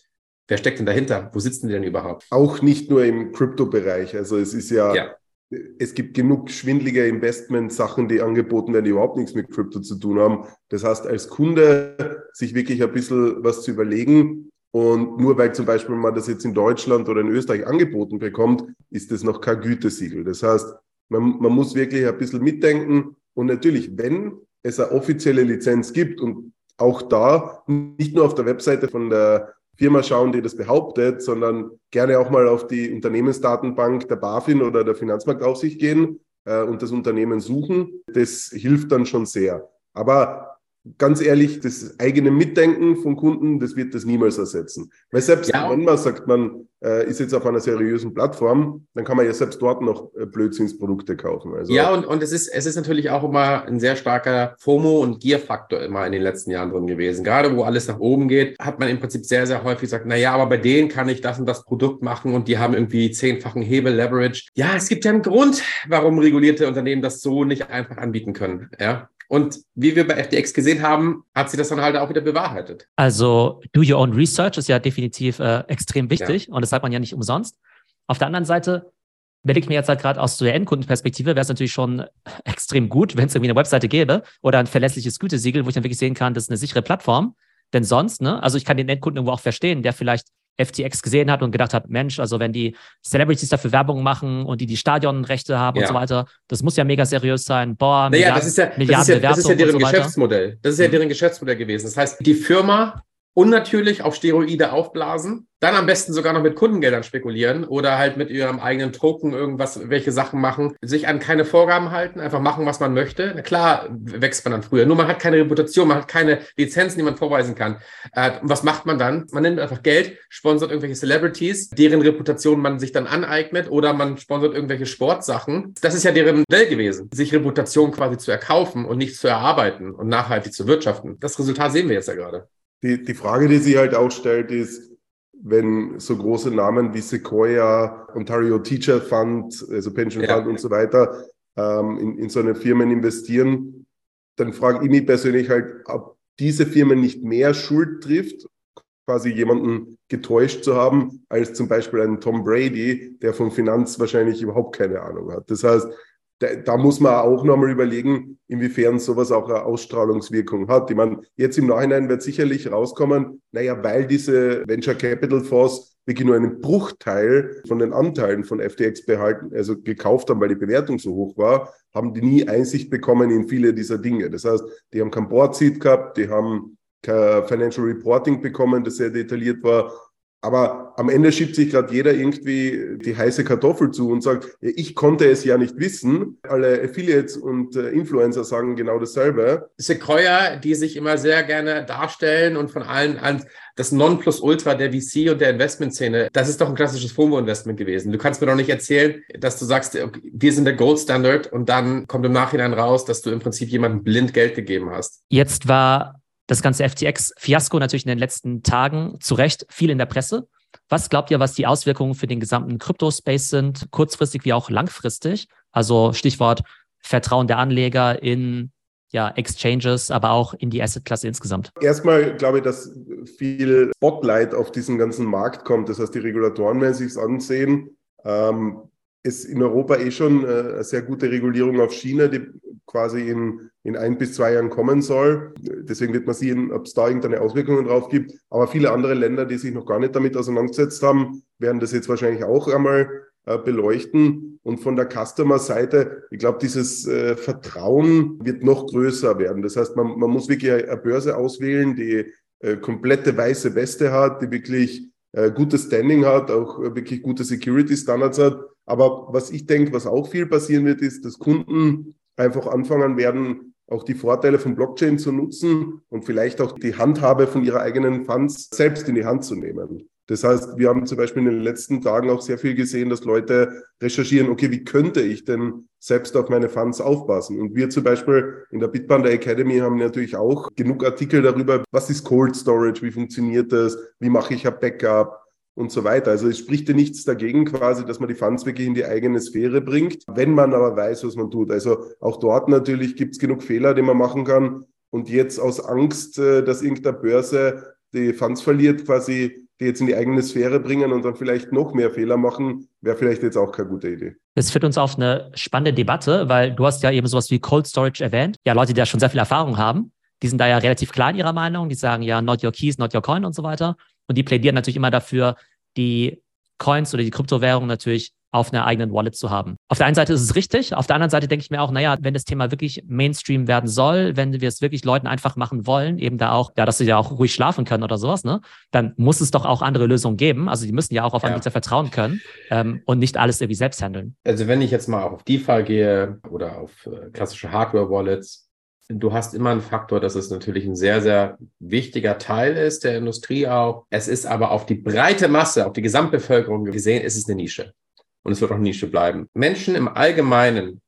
wer steckt denn dahinter? Wo sitzen die denn überhaupt? Auch nicht nur im Krypto-Bereich. Also es ist ja, ja es gibt genug schwindlige Investment-Sachen, die angeboten werden, die überhaupt nichts mit Krypto zu tun haben. Das heißt, als Kunde sich wirklich ein bisschen was zu überlegen. Und nur weil zum Beispiel man das jetzt in Deutschland oder in Österreich angeboten bekommt, ist das noch kein Gütesiegel. Das heißt, man, man muss wirklich ein bisschen mitdenken. Und natürlich, wenn es eine offizielle Lizenz gibt und auch da nicht nur auf der Webseite von der Firma schauen, die das behauptet, sondern gerne auch mal auf die Unternehmensdatenbank der BaFin oder der Finanzmarktaufsicht gehen äh, und das Unternehmen suchen. Das hilft dann schon sehr. Aber ganz ehrlich, das eigene Mitdenken von Kunden, das wird das niemals ersetzen. Weil selbst ja. wenn man sagt, man äh, ist jetzt auf einer seriösen Plattform, dann kann man ja selbst dort noch äh, Blödsinnsprodukte kaufen. Also, ja, und, und es, ist, es ist natürlich auch immer ein sehr starker FOMO- und Gier-Faktor immer in den letzten Jahren drin gewesen. Gerade wo alles nach oben geht, hat man im Prinzip sehr, sehr häufig gesagt, na ja, aber bei denen kann ich das und das Produkt machen und die haben irgendwie zehnfachen Hebel, Leverage. Ja, es gibt ja einen Grund, warum regulierte Unternehmen das so nicht einfach anbieten können. Ja, und wie wir bei FTX gesehen haben, hat sie das dann halt auch wieder bewahrheitet. Also do your own research ist ja definitiv äh, extrem wichtig ja. und das sagt man ja nicht umsonst. Auf der anderen Seite überlege ich mir jetzt halt gerade aus der Endkundenperspektive, wäre es natürlich schon <laughs> extrem gut, wenn es irgendwie eine Webseite gäbe oder ein verlässliches Gütesiegel, wo ich dann wirklich sehen kann, das ist eine sichere Plattform. Denn sonst, ne, also ich kann den Endkunden irgendwo auch verstehen, der vielleicht FTX gesehen hat und gedacht hat, Mensch, also wenn die Celebrities dafür Werbung machen und die die Stadionrechte haben ja. und so weiter, das muss ja mega seriös sein. Boah, naja, Milliarden, das ist ja, Milliarden das ist ja, das ist ja deren so Geschäftsmodell. Das ist ja mhm. deren Geschäftsmodell gewesen. Das heißt, die Firma unnatürlich auf Steroide aufblasen, dann am besten sogar noch mit Kundengeldern spekulieren oder halt mit ihrem eigenen Token irgendwas, welche Sachen machen, sich an keine Vorgaben halten, einfach machen, was man möchte. Na klar wächst man dann früher, nur man hat keine Reputation, man hat keine Lizenzen, die man vorweisen kann. Äh, was macht man dann? Man nimmt einfach Geld, sponsert irgendwelche Celebrities, deren Reputation man sich dann aneignet oder man sponsert irgendwelche Sportsachen. Das ist ja deren Modell gewesen, sich Reputation quasi zu erkaufen und nicht zu erarbeiten und nachhaltig zu wirtschaften. Das Resultat sehen wir jetzt ja gerade. Die, die Frage, die sich halt auch stellt, ist, wenn so große Namen wie Sequoia, Ontario Teacher Fund, also Pension ja. Fund und so weiter ähm, in, in so eine Firmen investieren, dann frage ich mich persönlich halt, ob diese Firmen nicht mehr Schuld trifft, quasi jemanden getäuscht zu haben, als zum Beispiel einen Tom Brady, der von Finanz wahrscheinlich überhaupt keine Ahnung hat. Das heißt, da, da muss man auch nochmal überlegen, inwiefern sowas auch eine Ausstrahlungswirkung hat. Ich meine, jetzt im Nachhinein wird sicherlich rauskommen, naja, weil diese Venture Capital Fonds wirklich nur einen Bruchteil von den Anteilen von FTX behalten, also gekauft haben, weil die Bewertung so hoch war, haben die nie Einsicht bekommen in viele dieser Dinge. Das heißt, die haben kein Board Seat gehabt, die haben kein Financial Reporting bekommen, das sehr detailliert war aber am Ende schiebt sich gerade jeder irgendwie die heiße Kartoffel zu und sagt, ich konnte es ja nicht wissen. Alle Affiliates und äh, Influencer sagen genau dasselbe. Sequoia, die sich immer sehr gerne darstellen und von allen als das Nonplusultra der VC und der Investmentszene, das ist doch ein klassisches FOMO-Investment gewesen. Du kannst mir doch nicht erzählen, dass du sagst, wir sind der Gold Standard und dann kommt im Nachhinein raus, dass du im Prinzip jemandem blind Geld gegeben hast. Jetzt war das ganze FTX-Fiasko natürlich in den letzten Tagen zu Recht viel in der Presse. Was glaubt ihr, was die Auswirkungen für den gesamten Kryptospace sind, kurzfristig wie auch langfristig? Also Stichwort Vertrauen der Anleger in ja, Exchanges, aber auch in die Assetklasse insgesamt? Erstmal glaube ich, dass viel Spotlight auf diesen ganzen Markt kommt. Das heißt, die Regulatoren werden sich es ansehen. Ähm, ist in Europa eh schon äh, eine sehr gute Regulierung auf China, die quasi in, in ein bis zwei Jahren kommen soll. Deswegen wird man sehen, ob es da irgendeine Auswirkungen drauf gibt. Aber viele andere Länder, die sich noch gar nicht damit auseinandergesetzt haben, werden das jetzt wahrscheinlich auch einmal äh, beleuchten. Und von der Customer-Seite, ich glaube, dieses äh, Vertrauen wird noch größer werden. Das heißt, man, man muss wirklich eine Börse auswählen, die äh, komplette weiße Weste hat, die wirklich äh, gutes Standing hat, auch äh, wirklich gute Security-Standards hat. Aber was ich denke, was auch viel passieren wird, ist, dass Kunden einfach anfangen werden, auch die Vorteile von Blockchain zu nutzen und vielleicht auch die Handhabe von ihrer eigenen Funds selbst in die Hand zu nehmen. Das heißt, wir haben zum Beispiel in den letzten Tagen auch sehr viel gesehen, dass Leute recherchieren, okay, wie könnte ich denn selbst auf meine Funds aufpassen? Und wir zum Beispiel in der Bitpanda Academy haben natürlich auch genug Artikel darüber, was ist Cold Storage, wie funktioniert das, wie mache ich ein Backup, und so weiter. Also es spricht ja nichts dagegen quasi, dass man die Funds wirklich in die eigene Sphäre bringt, wenn man aber weiß, was man tut. Also auch dort natürlich gibt es genug Fehler, die man machen kann. Und jetzt aus Angst, äh, dass irgendeine Börse die Funds verliert, quasi die jetzt in die eigene Sphäre bringen und dann vielleicht noch mehr Fehler machen, wäre vielleicht jetzt auch keine gute Idee. Das führt uns auf eine spannende Debatte, weil du hast ja eben sowas wie Cold Storage erwähnt. Ja, Leute, die da schon sehr viel Erfahrung haben, die sind da ja relativ klar in ihrer Meinung. Die sagen ja, not your keys, not your coin und so weiter. Und die plädieren natürlich immer dafür, die Coins oder die Kryptowährung natürlich auf einer eigenen Wallet zu haben. Auf der einen Seite ist es richtig, auf der anderen Seite denke ich mir auch, naja, wenn das Thema wirklich Mainstream werden soll, wenn wir es wirklich Leuten einfach machen wollen, eben da auch, ja, dass sie ja auch ruhig schlafen können oder sowas, ne, dann muss es doch auch andere Lösungen geben. Also die müssen ja auch auf Anbieter ja. vertrauen können ähm, und nicht alles irgendwie selbst handeln. Also wenn ich jetzt mal auf DeFi gehe oder auf äh, klassische Hardware-Wallets, Du hast immer einen Faktor, dass es natürlich ein sehr, sehr wichtiger Teil ist der Industrie auch. Es ist aber auf die breite Masse, auf die Gesamtbevölkerung gesehen, ist es eine Nische. Und es wird auch eine Nische bleiben. Menschen im Allgemeinen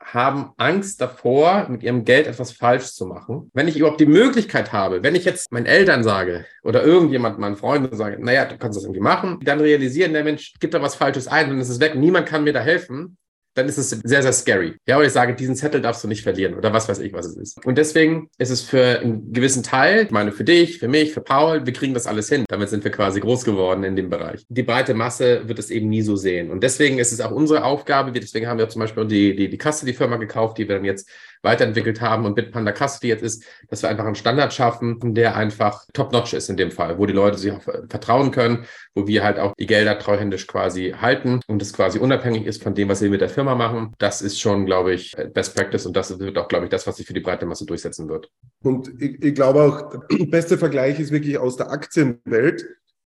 haben Angst davor, mit ihrem Geld etwas falsch zu machen. Wenn ich überhaupt die Möglichkeit habe, wenn ich jetzt meinen Eltern sage oder irgendjemand, meinen Freunden sage, naja, du kannst das irgendwie machen, dann realisieren, der Mensch gibt da was Falsches ein und es ist weg, niemand kann mir da helfen, dann ist es sehr, sehr scary. Ja, oder ich sage, diesen Zettel darfst du nicht verlieren oder was weiß ich, was es ist. Und deswegen ist es für einen gewissen Teil, ich meine für dich, für mich, für Paul, wir kriegen das alles hin. Damit sind wir quasi groß geworden in dem Bereich. Die breite Masse wird es eben nie so sehen. Und deswegen ist es auch unsere Aufgabe, deswegen haben wir zum Beispiel die, die, die Custody-Firma gekauft, die wir dann jetzt weiterentwickelt haben und Bitpanda Custody jetzt ist, dass wir einfach einen Standard schaffen, der einfach top-notch ist in dem Fall, wo die Leute sich vertrauen können, wo wir halt auch die Gelder treuhändisch quasi halten und es quasi unabhängig ist von dem, was wir mit der Firma machen. Das ist schon, glaube ich, Best Practice und das wird auch, glaube ich, das, was sich für die breite Masse durchsetzen wird. Und ich, ich glaube auch, der beste Vergleich ist wirklich aus der Aktienwelt.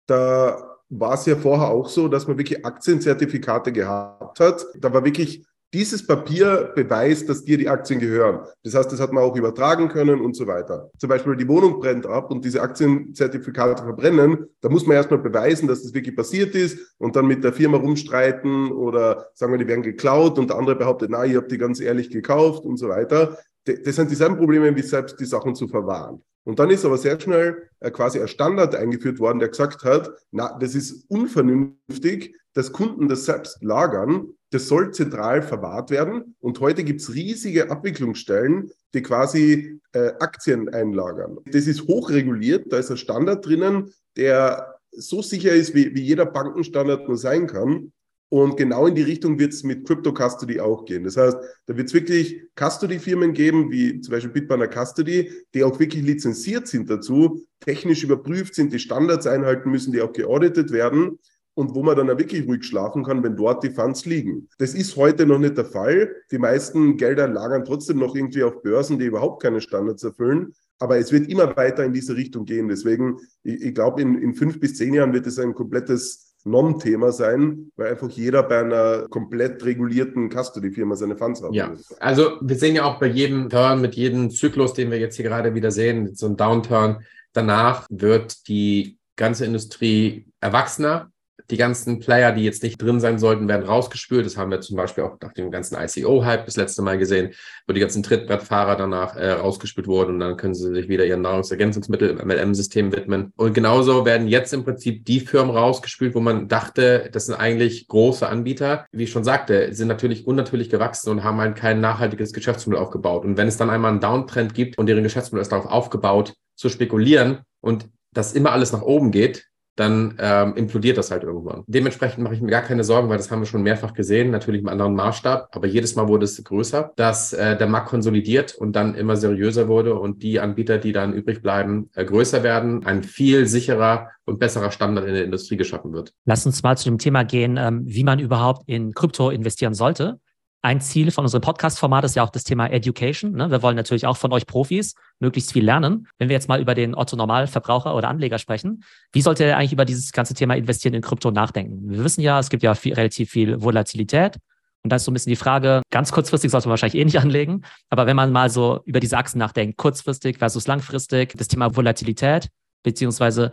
Da war es ja vorher auch so, dass man wirklich Aktienzertifikate gehabt hat. Da war wirklich dieses Papier beweist, dass dir die Aktien gehören. Das heißt, das hat man auch übertragen können und so weiter. Zum Beispiel die Wohnung brennt ab und diese Aktienzertifikate verbrennen. Da muss man erstmal beweisen, dass das wirklich passiert ist und dann mit der Firma rumstreiten oder sagen wir, die werden geklaut und der andere behauptet, na, ihr habt die ganz ehrlich gekauft und so weiter. Das sind dieselben Probleme, wie selbst die Sachen zu verwahren. Und dann ist aber sehr schnell äh, quasi ein Standard eingeführt worden, der gesagt hat, na, das ist unvernünftig, dass Kunden das selbst lagern das soll zentral verwahrt werden. Und heute gibt es riesige Abwicklungsstellen, die quasi äh, Aktien einlagern. Das ist hochreguliert, da ist ein Standard drinnen, der so sicher ist, wie, wie jeder Bankenstandard nur sein kann. Und genau in die Richtung wird es mit Crypto Custody auch gehen. Das heißt, da wird es wirklich Custody-Firmen geben, wie zum Beispiel Bitbanner Custody, die auch wirklich lizenziert sind dazu, technisch überprüft sind, die Standards einhalten müssen, die auch geauditet werden und wo man dann auch wirklich ruhig schlafen kann, wenn dort die Funds liegen. Das ist heute noch nicht der Fall. Die meisten Gelder lagern trotzdem noch irgendwie auf Börsen, die überhaupt keine Standards erfüllen. Aber es wird immer weiter in diese Richtung gehen. Deswegen, ich, ich glaube, in, in fünf bis zehn Jahren wird es ein komplettes Non-Thema sein, weil einfach jeder bei einer komplett regulierten Custody-Firma seine Funds hat. Ja, also wir sehen ja auch bei jedem Turn, mit jedem Zyklus, den wir jetzt hier gerade wieder sehen, so ein Downturn, danach wird die ganze Industrie erwachsener, die ganzen Player, die jetzt nicht drin sein sollten, werden rausgespült. Das haben wir zum Beispiel auch nach dem ganzen ICO-Hype das letzte Mal gesehen, wo die ganzen Trittbrettfahrer danach äh, rausgespült wurden und dann können sie sich wieder ihren Nahrungsergänzungsmittel im MLM-System widmen. Und genauso werden jetzt im Prinzip die Firmen rausgespült, wo man dachte, das sind eigentlich große Anbieter. Wie ich schon sagte, sind natürlich unnatürlich gewachsen und haben halt kein nachhaltiges Geschäftsmodell aufgebaut. Und wenn es dann einmal einen Downtrend gibt und deren Geschäftsmodell ist darauf aufgebaut, zu spekulieren und dass immer alles nach oben geht, dann ähm, implodiert das halt irgendwann. Dementsprechend mache ich mir gar keine Sorgen, weil das haben wir schon mehrfach gesehen, natürlich im anderen Maßstab, aber jedes Mal wurde es größer, dass äh, der Markt konsolidiert und dann immer seriöser wurde und die Anbieter, die dann übrig bleiben, äh, größer werden, ein viel sicherer und besserer Standard in der Industrie geschaffen wird. Lass uns mal zu dem Thema gehen, ähm, wie man überhaupt in Krypto investieren sollte ein Ziel von unserem Podcast-Format ist ja auch das Thema Education. Ne? Wir wollen natürlich auch von euch Profis möglichst viel lernen. Wenn wir jetzt mal über den Otto-Normalverbraucher oder Anleger sprechen, wie sollte er eigentlich über dieses ganze Thema Investieren in Krypto nachdenken? Wir wissen ja, es gibt ja viel, relativ viel Volatilität. Und da ist so ein bisschen die Frage, ganz kurzfristig sollte man wahrscheinlich eh nicht <laughs> anlegen. Aber wenn man mal so über diese Achsen nachdenkt, kurzfristig versus langfristig, das Thema Volatilität, beziehungsweise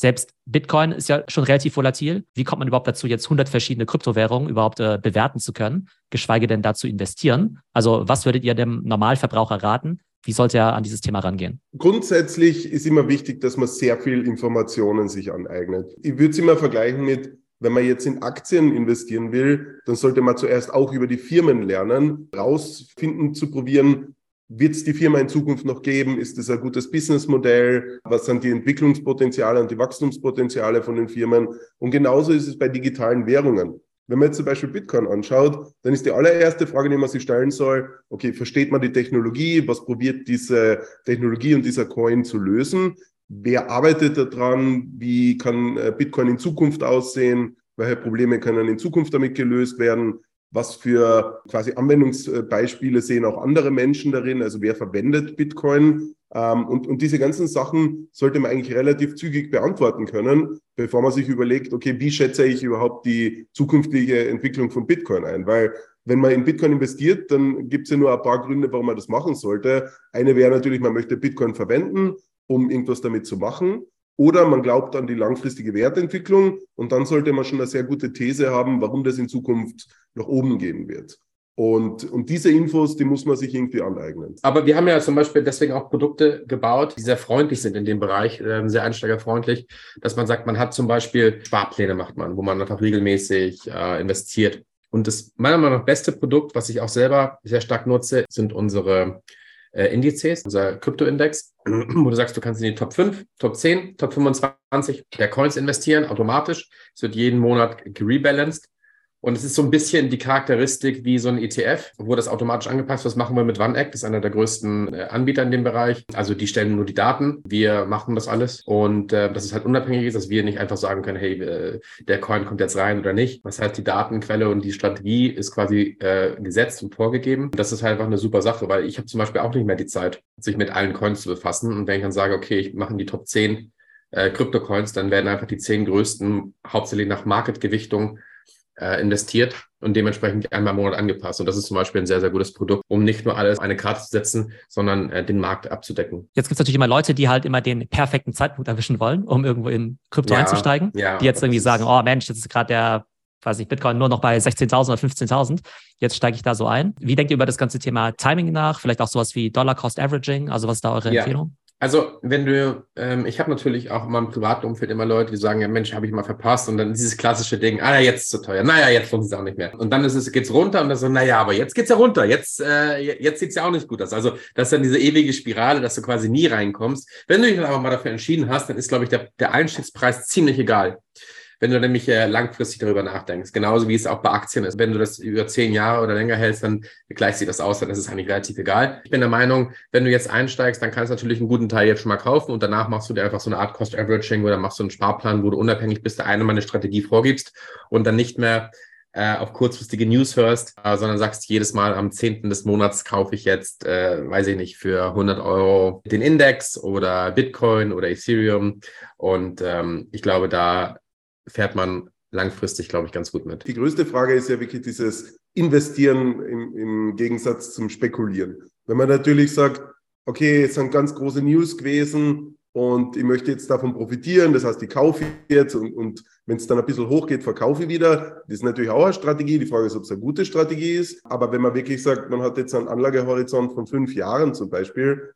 Selbst Bitcoin ist ja schon relativ volatil. Wie kommt man überhaupt dazu, jetzt 100 verschiedene Kryptowährungen überhaupt äh, bewerten zu können, geschweige denn dazu investieren? Also was würdet ihr dem Normalverbraucher raten? Wie sollte er an dieses Thema rangehen? Grundsätzlich ist immer wichtig, dass man sehr viel Informationen sich aneignet. Ich würde es immer vergleichen mit, wenn man jetzt in Aktien investieren will, dann sollte man zuerst auch über die Firmen lernen, rausfinden zu probieren, wird es die Firma in Zukunft noch geben? Ist es ein gutes Businessmodell? Was sind die Entwicklungspotenziale und die Wachstumspotenziale von den Firmen? Und genauso ist es bei digitalen Währungen. Wenn man jetzt zum Beispiel Bitcoin anschaut, dann ist die allererste Frage, die man sich stellen soll, okay, versteht man die Technologie? Was probiert diese Technologie und dieser Coin zu lösen? Wer arbeitet daran? Wie kann äh, Bitcoin in Zukunft aussehen? Welche Probleme können in Zukunft damit gelöst werden? Was für quasi Anwendungsbeispiele sehen auch andere Menschen darin? Also wer verwendet Bitcoin? Ähm, und, und diese ganzen Sachen sollte man eigentlich relativ zügig beantworten können, bevor man sich überlegt, okay, wie schätze ich überhaupt die zukünftige Entwicklung von Bitcoin ein? Weil wenn man in Bitcoin investiert, dann gibt es ja nur ein paar Gründe, warum man das machen sollte. Eine wäre natürlich, man möchte Bitcoin verwenden, um irgendwas damit zu machen. Oder man glaubt an die langfristige Wertentwicklung und dann sollte man schon eine sehr gute These haben, warum das in Zukunft nach oben gehen wird. Und, und diese Infos, die muss man sich irgendwie aneignen. Aber wir haben ja zum Beispiel deswegen auch Produkte gebaut, die sehr freundlich sind in dem Bereich, äh, sehr einsteigerfreundlich, dass man sagt, man hat zum Beispiel Sparpläne macht man, wo man einfach regelmäßig äh, investiert. Und das meiner Meinung nach beste Produkt, was ich auch selber sehr stark nutze, sind unsere äh, Indizes, unser Kryptoindex, wo du sagst, du kannst in die Top 5, Top 10, Top 25 der Coins investieren, automatisch. Es wird jeden Monat gerebalanced. Und es ist so ein bisschen die Charakteristik wie so ein ETF, wo das automatisch angepasst wird. Das machen wir mit OneAct, das ist einer der größten äh, Anbieter in dem Bereich. Also die stellen nur die Daten, wir machen das alles. Und äh, dass es halt unabhängig ist, dass wir nicht einfach sagen können, hey, äh, der Coin kommt jetzt rein oder nicht. Das heißt, die Datenquelle und die Strategie ist quasi äh, gesetzt und vorgegeben. Das ist halt einfach eine super Sache, weil ich habe zum Beispiel auch nicht mehr die Zeit, sich mit allen Coins zu befassen. Und wenn ich dann sage, okay, ich mache die Top 10 äh, Krypto-Coins, dann werden einfach die zehn größten hauptsächlich nach Marketgewichtung äh, investiert und dementsprechend einmal im Monat angepasst. Und das ist zum Beispiel ein sehr, sehr gutes Produkt, um nicht nur alles eine Karte zu setzen, sondern äh, den Markt abzudecken. Jetzt gibt es natürlich immer Leute, die halt immer den perfekten Zeitpunkt erwischen wollen, um irgendwo in Krypto ja, einzusteigen, ja, die jetzt irgendwie sagen, oh Mensch, jetzt ist gerade der weiß ich, Bitcoin nur noch bei 16.000 oder 15.000. Jetzt steige ich da so ein. Wie denkt ihr über das ganze Thema Timing nach? Vielleicht auch sowas wie Dollar Cost Averaging? Also was ist da eure ja. Empfehlung? Also, wenn du, ähm, ich habe natürlich auch in meinem privaten Umfeld immer Leute, die sagen, ja Mensch, habe ich mal verpasst und dann dieses klassische Ding, ah ja, jetzt zu teuer, naja, jetzt funktioniert es auch nicht mehr. Und dann ist es, geht's runter und dann so, naja, aber jetzt geht's ja runter, jetzt, äh, jetzt sieht's ja auch nicht gut aus. Also, das ist dann diese ewige Spirale, dass du quasi nie reinkommst. Wenn du dich dann aber mal dafür entschieden hast, dann ist, glaube ich, der, der Einstiegspreis ziemlich egal wenn du nämlich äh, langfristig darüber nachdenkst. Genauso wie es auch bei Aktien ist. Wenn du das über zehn Jahre oder länger hältst, dann gleicht sich das aus, dann ist es eigentlich relativ egal. Ich bin der Meinung, wenn du jetzt einsteigst, dann kannst du natürlich einen guten Teil jetzt schon mal kaufen und danach machst du dir einfach so eine Art Cost Averaging oder machst du einen Sparplan, wo du unabhängig bist, der eine mal eine Strategie vorgibst und dann nicht mehr äh, auf kurzfristige News hörst, äh, sondern sagst jedes Mal am 10. des Monats kaufe ich jetzt, äh, weiß ich nicht, für 100 Euro den Index oder Bitcoin oder Ethereum. Und ähm, ich glaube, da fährt man langfristig, glaube ich, ganz gut mit. Die größte Frage ist ja wirklich dieses Investieren im, im Gegensatz zum Spekulieren. Wenn man natürlich sagt, okay, es sind ganz große News gewesen und ich möchte jetzt davon profitieren, das heißt, ich kaufe jetzt und, und wenn es dann ein bisschen hochgeht, verkaufe ich wieder. Das ist natürlich auch eine Strategie. Die Frage ist, ob es eine gute Strategie ist. Aber wenn man wirklich sagt, man hat jetzt einen Anlagehorizont von fünf Jahren zum Beispiel,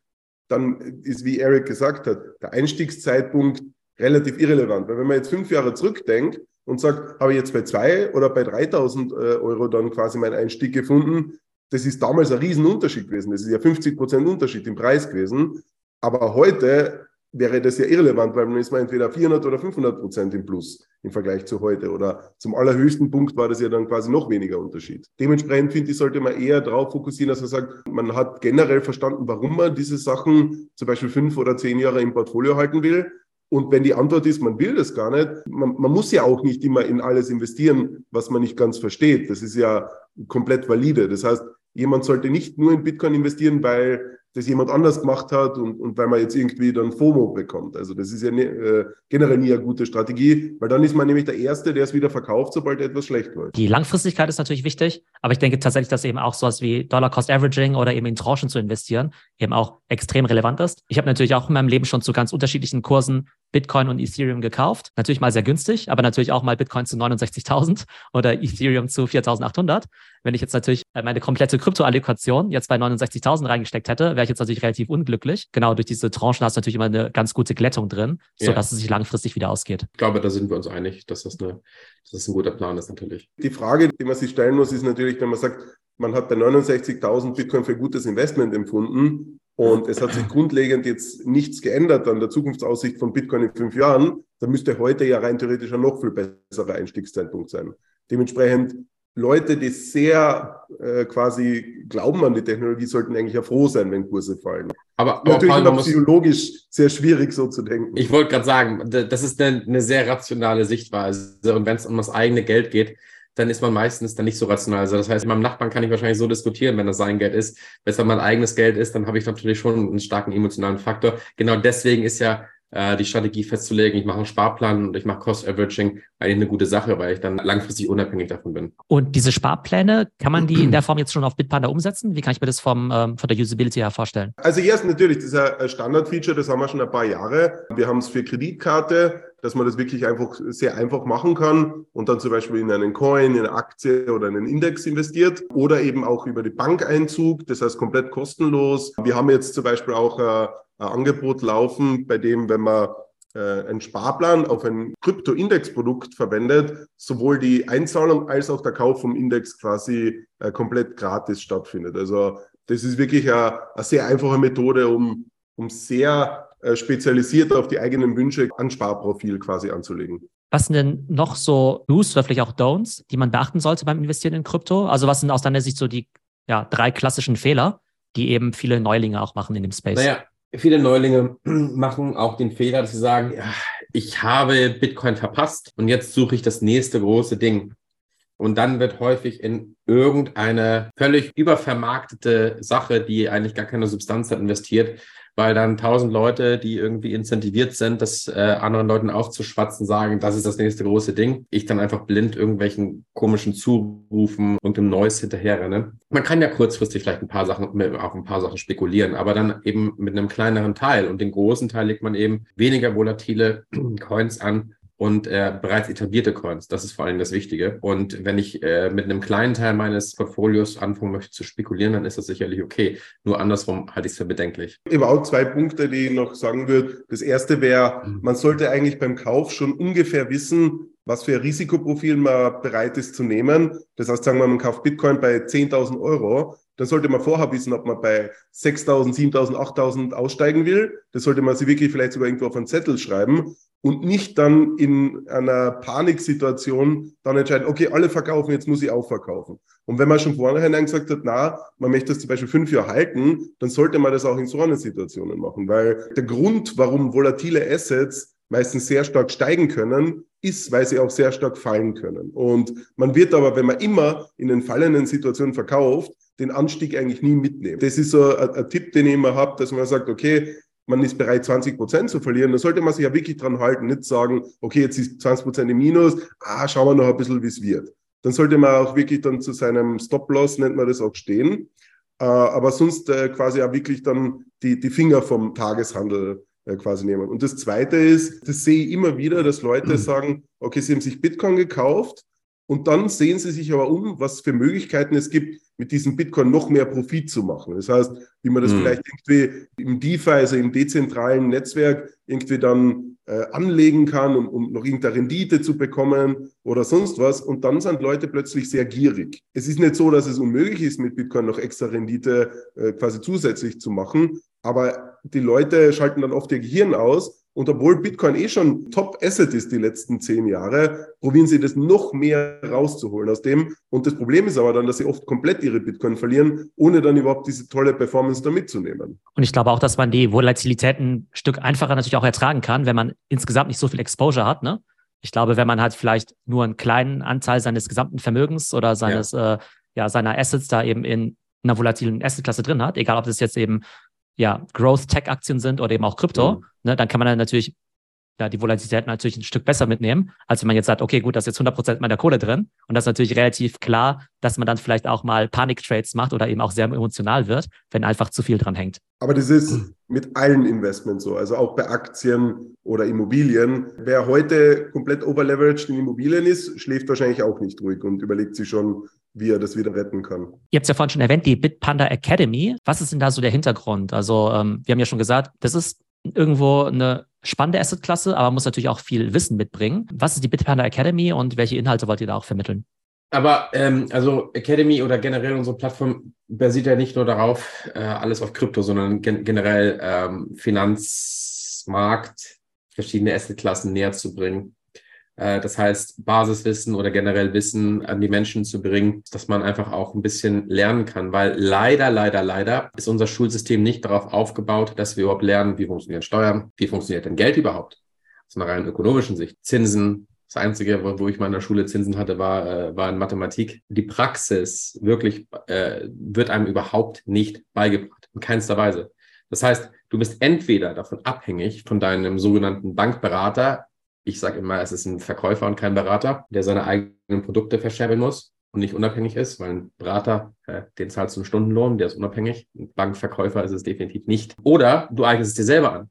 dann ist, wie Eric gesagt hat, der Einstiegszeitpunkt relativ irrelevant. Weil wenn man jetzt fünf Jahre zurückdenkt und sagt, habe ich jetzt bei zwei oder bei 3000 äh, Euro dann quasi meinen Einstieg gefunden, das ist damals ein Riesenunterschied gewesen. Das ist ja 50 Prozent Unterschied im Preis gewesen. Aber heute wäre das ja irrelevant, weil man ist man entweder 400 oder 500 Prozent im Plus im Vergleich zu heute. Oder zum allerhöchsten Punkt war das ja dann quasi noch weniger Unterschied. Dementsprechend finde ich, sollte man eher darauf fokussieren, dass man sagt, man hat generell verstanden, warum man diese Sachen zum Beispiel fünf oder zehn Jahre im Portfolio halten will und wenn die Antwort ist, man will das gar nicht, man, man, muss ja auch nicht immer in alles investieren, was man nicht ganz versteht. Das ist ja komplett valide. Das heißt, jemand sollte nicht nur in Bitcoin investieren, weil das jemand anders gemacht hat und, und weil man jetzt irgendwie dann FOMO bekommt. Also das ist ja ne, äh, generell nie eine gute Strategie, weil dann ist man nämlich der Erste, der es wieder verkauft, sobald etwas schlecht läuft. Die Langfristigkeit ist natürlich wichtig, aber ich denke tatsächlich, dass eben auch sowas wie Dollar Cost Averaging oder eben in Tranchen zu investieren eben auch extrem relevant ist. Ich habe natürlich auch in meinem Leben schon zu ganz unterschiedlichen Kursen Bitcoin und Ethereum gekauft. Natürlich mal sehr günstig, aber natürlich auch mal Bitcoin zu 69.000 <laughs> oder Ethereum zu 4.800. Wenn ich jetzt natürlich äh, meine komplette Kryptoallokation jetzt bei 69.000 reingesteckt hätte, wäre ich jetzt natürlich relativ unglücklich. Genau durch diese Tranchen hast du natürlich immer eine ganz gute Glättung drin, sodass ja. es sich langfristig wieder ausgeht. Ich glaube, da sind wir uns einig, dass das, eine, dass das ein guter Plan ist natürlich. Die Frage, die man sich stellen muss, ist natürlich, wenn man sagt, man hat bei 69.000 Bitcoin für gutes Investment empfunden und es hat sich grundlegend jetzt nichts geändert an der Zukunftsaussicht von Bitcoin in fünf Jahren, dann müsste heute ja rein theoretisch ein noch viel besserer Einstiegszeitpunkt sein. Dementsprechend Leute, die sehr äh, quasi glauben an die Technologie, sollten eigentlich ja froh sein, wenn Kurse fallen. Aber, aber natürlich immer psychologisch sehr schwierig, so zu denken. Ich wollte gerade sagen, das ist eine, eine sehr rationale Sichtweise. Und wenn es um das eigene Geld geht, dann ist man meistens dann nicht so rational. Also das heißt, mit meinem Nachbarn kann ich wahrscheinlich so diskutieren, wenn das sein Geld ist. Wenn es dann mein eigenes Geld ist, dann habe ich natürlich schon einen starken emotionalen Faktor. Genau deswegen ist ja äh, die Strategie festzulegen, ich mache einen Sparplan und ich mache Cost Averaging, eigentlich eine gute Sache, weil ich dann langfristig unabhängig davon bin. Und diese Sparpläne, kann man die in der <clears throat> Form jetzt schon auf Bitpanda umsetzen? Wie kann ich mir das vom, ähm, von der Usability her vorstellen? Also erst natürlich, das ist ein Standardfeature, das haben wir schon ein paar Jahre. Wir haben es für Kreditkarte, dass man das wirklich einfach sehr einfach machen kann und dann zum Beispiel in einen Coin, in eine Aktie oder einen Index investiert oder eben auch über die Bankeinzug, das heißt komplett kostenlos. Wir haben jetzt zum Beispiel auch äh, ein Angebot laufen, bei dem, wenn man äh, einen Sparplan auf ein Krypto-Index-Produkt verwendet, sowohl die Einzahlung als auch der Kauf vom Index quasi äh, komplett gratis stattfindet. Also das ist wirklich eine, eine sehr einfache Methode, um, um sehr spezialisiert auf die eigenen Wünsche ein Sparprofil quasi anzulegen. Was sind denn noch so Do's oder vielleicht auch Don'ts, die man beachten sollte beim Investieren in Krypto? Also was sind aus deiner Sicht so die ja, drei klassischen Fehler, die eben viele Neulinge auch machen in dem Space? Naja, viele Neulinge <clears throat> machen auch den Fehler, dass sie sagen, ja, ich habe Bitcoin verpasst und jetzt suche ich das nächste große Ding. Und dann wird häufig in irgendeine völlig übervermarktete Sache, die eigentlich gar keine Substanz hat, investiert, weil dann tausend Leute, die irgendwie incentiviert sind, das äh, anderen Leuten aufzuschwatzen, sagen, das ist das nächste große Ding. Ich dann einfach blind irgendwelchen komischen Zurufen und dem Neues hinterherrenne. Man kann ja kurzfristig vielleicht ein paar Sachen, auf ein paar Sachen spekulieren, aber dann eben mit einem kleineren Teil und den großen Teil legt man eben weniger volatile <clears throat> Coins an, und äh, bereits etablierte Coins. Das ist vor allem das Wichtige. Und wenn ich äh, mit einem kleinen Teil meines Portfolios anfangen möchte zu spekulieren, dann ist das sicherlich okay. Nur andersrum halte ich es für bedenklich. Auch zwei Punkte, die ich noch sagen würde. Das erste wäre, mhm. man sollte eigentlich beim Kauf schon ungefähr wissen, was für ein Risikoprofil man bereit ist zu nehmen. Das heißt, sagen wir, man kauft Bitcoin bei 10.000 Euro, dann sollte man vorher wissen, ob man bei 6.000, 7.000, 8.000 aussteigen will. Das sollte man sich wirklich vielleicht sogar irgendwo auf einen Zettel schreiben und nicht dann in einer Paniksituation dann entscheiden, okay, alle verkaufen, jetzt muss ich auch verkaufen. Und wenn man schon vornherein gesagt hat, na, man möchte das zum Beispiel fünf Jahre halten, dann sollte man das auch in so einer Situationen machen, weil der Grund, warum volatile Assets meistens sehr stark steigen können, ist, weil sie auch sehr stark fallen können. Und man wird aber, wenn man immer in den fallenden Situationen verkauft, den Anstieg eigentlich nie mitnehmen. Das ist so ein, ein Tipp, den ich immer habe, dass man sagt, okay, man ist bereit, 20 Prozent zu verlieren, dann sollte man sich ja wirklich dran halten, nicht sagen, okay, jetzt ist 20 Prozent im Minus, ah, schauen wir noch ein bisschen, wie es wird. Dann sollte man auch wirklich dann zu seinem Stop-Loss, nennt man das auch, stehen. Äh, aber sonst äh, quasi auch wirklich dann die, die Finger vom Tageshandel äh, quasi nehmen. Und das Zweite ist, das sehe ich immer wieder, dass Leute <clears throat> sagen, okay, sie haben sich Bitcoin gekauft und dann sehen sie sich aber um, was für Möglichkeiten es gibt, mit diesem Bitcoin noch mehr Profit zu machen. Das heißt, wie man das mhm. vielleicht irgendwie im DeFi, also im dezentralen Netzwerk, irgendwie dann äh, anlegen kann, um, um noch irgendeine Rendite zu bekommen oder sonst was. Und dann sind Leute plötzlich sehr gierig. Es ist nicht so, dass es unmöglich ist, mit Bitcoin noch extra Rendite äh, quasi zusätzlich zu machen. Aber die Leute schalten dann oft ihr Gehirn aus und obwohl Bitcoin eh schon Top-Asset ist die letzten zehn Jahre, probieren sie das noch mehr rauszuholen aus dem. Und das Problem ist aber dann, dass sie oft komplett ihre Bitcoin verlieren, ohne dann überhaupt diese tolle Performance da mitzunehmen. Und ich glaube auch, dass man die Volatilität ein Stück einfacher natürlich auch ertragen kann, wenn man insgesamt nicht so viel Exposure hat. Ne? Ich glaube, wenn man halt vielleicht nur einen kleinen Anteil seines gesamten Vermögens oder seines, ja. Äh, ja, seiner Assets da eben in einer volatilen Assetklasse drin hat, egal ob das jetzt eben ja, Growth-Tech-Aktien sind oder eben auch Krypto, mhm. ne, dann kann man dann natürlich da die Volatilität natürlich ein Stück besser mitnehmen, als wenn man jetzt sagt, okay, gut, da ist jetzt 100 Prozent meiner Kohle drin. Und das ist natürlich relativ klar, dass man dann vielleicht auch mal Panik-Trades macht oder eben auch sehr emotional wird, wenn einfach zu viel dran hängt. Aber das ist mit allen Investments so, also auch bei Aktien oder Immobilien. Wer heute komplett overleveraged in Immobilien ist, schläft wahrscheinlich auch nicht ruhig und überlegt sich schon, wie er das wieder retten kann. Ihr habt es ja vorhin schon erwähnt, die Bitpanda Academy. Was ist denn da so der Hintergrund? Also ähm, wir haben ja schon gesagt, das ist irgendwo eine spannende Assetklasse, aber muss natürlich auch viel Wissen mitbringen. Was ist die Bitpanda Academy und welche Inhalte wollt ihr da auch vermitteln? Aber ähm, also Academy oder generell unsere Plattform basiert ja nicht nur darauf, äh, alles auf Krypto, sondern gen generell ähm, Finanzmarkt, verschiedene Assetklassen näher zu bringen. Äh, das heißt, Basiswissen oder generell Wissen an die Menschen zu bringen, dass man einfach auch ein bisschen lernen kann, weil leider, leider, leider ist unser Schulsystem nicht darauf aufgebaut, dass wir überhaupt lernen, wie funktionieren Steuern, wie funktioniert denn Geld überhaupt aus einer rein ökonomischen Sicht, Zinsen, das Einzige, wo, ich mal in der Schule Zinsen hatte, war, äh, war in Mathematik. Die Praxis wirklich äh, wird einem überhaupt nicht beigebracht, in keinster Weise. Das heißt, du bist entweder davon abhängig von deinem sogenannten Bankberater. Ich sage immer, es ist ein Verkäufer und kein Berater, der seine eigenen Produkte verscherbeln muss und nicht unabhängig ist, weil ein Berater, äh, den zahlst du einen Stundenlohn, der ist unabhängig. Ein Bankverkäufer ist es definitiv nicht. Oder du eignest es dir selber an.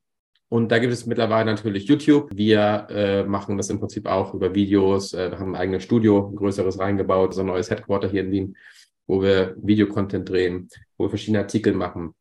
Und da gibt es mittlerweile natürlich YouTube. Wir äh, machen das im Prinzip auch über Videos. Äh, wir haben ein eigenes Studio, ein größeres reingebaut, so ein neues Headquarter hier in Wien, wo wir Videocontent drehen, wo wir verschiedene Artikel machen,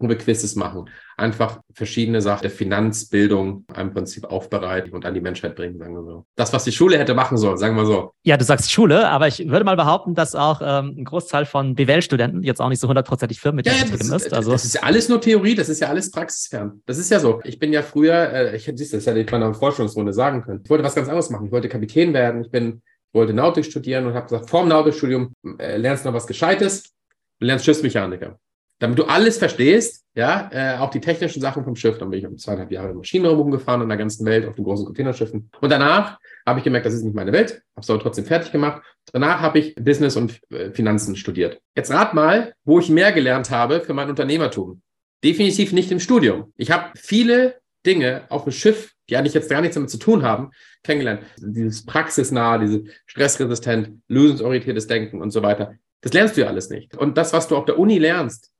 wo wir Quizzes machen. Einfach verschiedene Sachen der Finanzbildung im Prinzip aufbereiten und an die Menschheit bringen, sagen wir so. Das, was die Schule hätte machen sollen, sagen wir so. Ja, du sagst Schule, aber ich würde mal behaupten, dass auch ähm, ein Großteil von BWL-Studenten jetzt auch nicht so hundertprozentig firm mit ja, ja, das ist. Also das ist ja alles nur Theorie, das ist ja alles praxisfern. Das ist ja so. Ich bin ja früher, äh, ich siehst das hätte ich bei einer Forschungsrunde sagen können. Ich wollte was ganz anderes machen. Ich wollte Kapitän werden. Ich bin wollte Nautik studieren und habe gesagt, vor dem Nautikstudium äh, lernst du noch was Gescheites, du lernst Schiffsmechaniker damit du alles verstehst, ja, äh, auch die technischen Sachen vom Schiff. Dann bin ich um zweieinhalb Jahre Maschinenraum gefahren in der ganzen Welt auf den großen Containerschiffen. Und danach habe ich gemerkt, das ist nicht meine Welt, habe es aber trotzdem fertig gemacht. Danach habe ich Business und äh, Finanzen studiert. Jetzt rat mal, wo ich mehr gelernt habe für mein Unternehmertum. Definitiv nicht im Studium. Ich habe viele Dinge auf dem Schiff, die eigentlich jetzt gar nichts damit zu tun haben, kennengelernt. Dieses praxisnah, dieses stressresistent, lösungsorientiertes Denken und so weiter. Das lernst du ja alles nicht. Und das, was du auf der Uni lernst,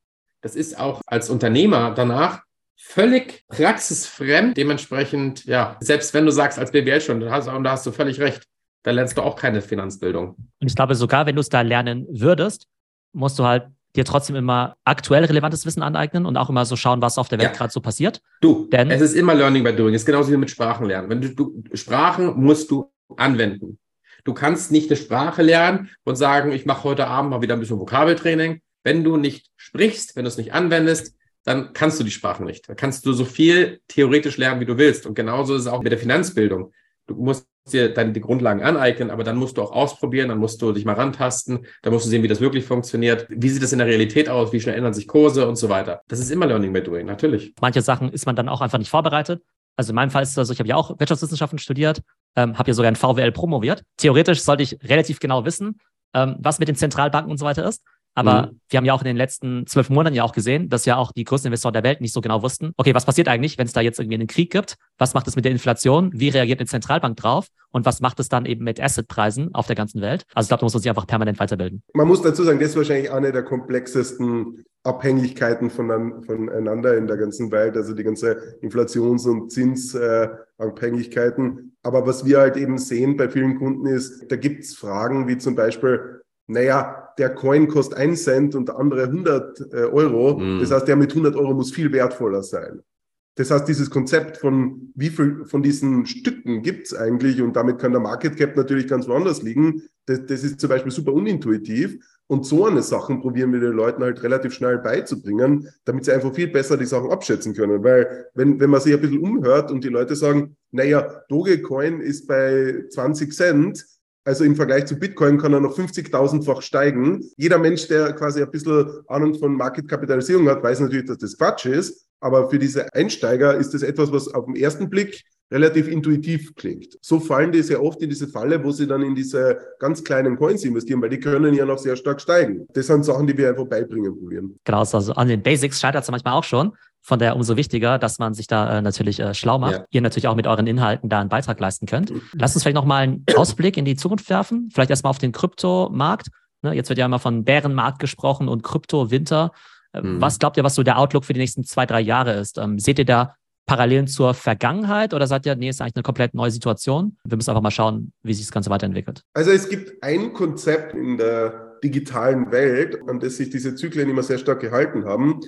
das ist auch als Unternehmer danach völlig praxisfremd. Dementsprechend, ja, selbst wenn du sagst als BWL schon, und da hast du völlig recht, da lernst du auch keine Finanzbildung. Und ich glaube, sogar wenn du es da lernen würdest, musst du halt dir trotzdem immer aktuell relevantes Wissen aneignen und auch immer so schauen, was auf der Welt ja. gerade so passiert. Du, Denn es ist immer Learning by Doing. Es ist genauso wie mit Sprachen lernen. Wenn du, du Sprachen musst du anwenden. Du kannst nicht eine Sprache lernen und sagen, ich mache heute Abend mal wieder ein bisschen Vokabeltraining. Wenn du nicht sprichst, wenn du es nicht anwendest, dann kannst du die Sprachen nicht. Da kannst du so viel theoretisch lernen, wie du willst. Und genauso ist es auch mit der Finanzbildung. Du musst dir dann die Grundlagen aneignen, aber dann musst du auch ausprobieren, dann musst du dich mal rantasten, dann musst du sehen, wie das wirklich funktioniert, wie sieht das in der Realität aus, wie schnell ändern sich Kurse und so weiter. Das ist immer Learning by Doing, natürlich. Manche Sachen ist man dann auch einfach nicht vorbereitet. Also in meinem Fall ist es so, ich habe ja auch Wirtschaftswissenschaften studiert, ähm, habe ja sogar in VWL promoviert. Theoretisch sollte ich relativ genau wissen, ähm, was mit den Zentralbanken und so weiter ist. Aber mhm. wir haben ja auch in den letzten zwölf Monaten ja auch gesehen, dass ja auch die größten Investoren der Welt nicht so genau wussten, okay, was passiert eigentlich, wenn es da jetzt irgendwie einen Krieg gibt? Was macht es mit der Inflation? Wie reagiert eine Zentralbank drauf? Und was macht es dann eben mit Assetpreisen auf der ganzen Welt? Also ich glaube, da muss man sich einfach permanent weiterbilden. Man muss dazu sagen, das ist wahrscheinlich eine der komplexesten Abhängigkeiten voneinander in der ganzen Welt, also die ganze Inflations- und Zinsabhängigkeiten. Aber was wir halt eben sehen bei vielen Kunden ist, da gibt es Fragen wie zum Beispiel, naja, der Coin kostet 1 Cent und der andere 100 äh, Euro. Mhm. Das heißt, der mit 100 Euro muss viel wertvoller sein. Das heißt, dieses Konzept von wie viel von diesen Stücken gibt es eigentlich und damit kann der Market Cap natürlich ganz woanders liegen, das, das, ist zum Beispiel super unintuitiv. Und so eine Sachen probieren wir den Leuten halt relativ schnell beizubringen, damit sie einfach viel besser die Sachen abschätzen können. Weil wenn, wenn man sich ein bisschen umhört und die Leute sagen, naja, Dogecoin ist bei 20 Cent, also im Vergleich zu Bitcoin kann er noch 50.000-fach steigen. Jeder Mensch, der quasi ein bisschen Ahnung von Marketkapitalisierung hat, weiß natürlich, dass das Quatsch ist. Aber für diese Einsteiger ist das etwas, was auf den ersten Blick relativ intuitiv klingt. So fallen die sehr oft in diese Falle, wo sie dann in diese ganz kleinen Coins investieren, weil die können ja noch sehr stark steigen. Das sind Sachen, die wir einfach beibringen probieren. Genau, also an den Basics scheitert es manchmal auch schon. Von daher umso wichtiger, dass man sich da äh, natürlich äh, schlau macht. Ja. Ihr natürlich auch mit euren Inhalten da einen Beitrag leisten könnt. Lasst uns vielleicht nochmal einen Ausblick in die Zukunft werfen. Vielleicht erstmal auf den Kryptomarkt. Ne, jetzt wird ja immer von Bärenmarkt gesprochen und Krypto-Winter. Äh, mhm. Was glaubt ihr, was so der Outlook für die nächsten zwei, drei Jahre ist? Ähm, seht ihr da Parallelen zur Vergangenheit oder seid ihr, nee, ist eigentlich eine komplett neue Situation? Wir müssen einfach mal schauen, wie sich das Ganze weiterentwickelt. Also es gibt ein Konzept in der digitalen Welt, an das sich diese Zyklen immer sehr stark gehalten haben.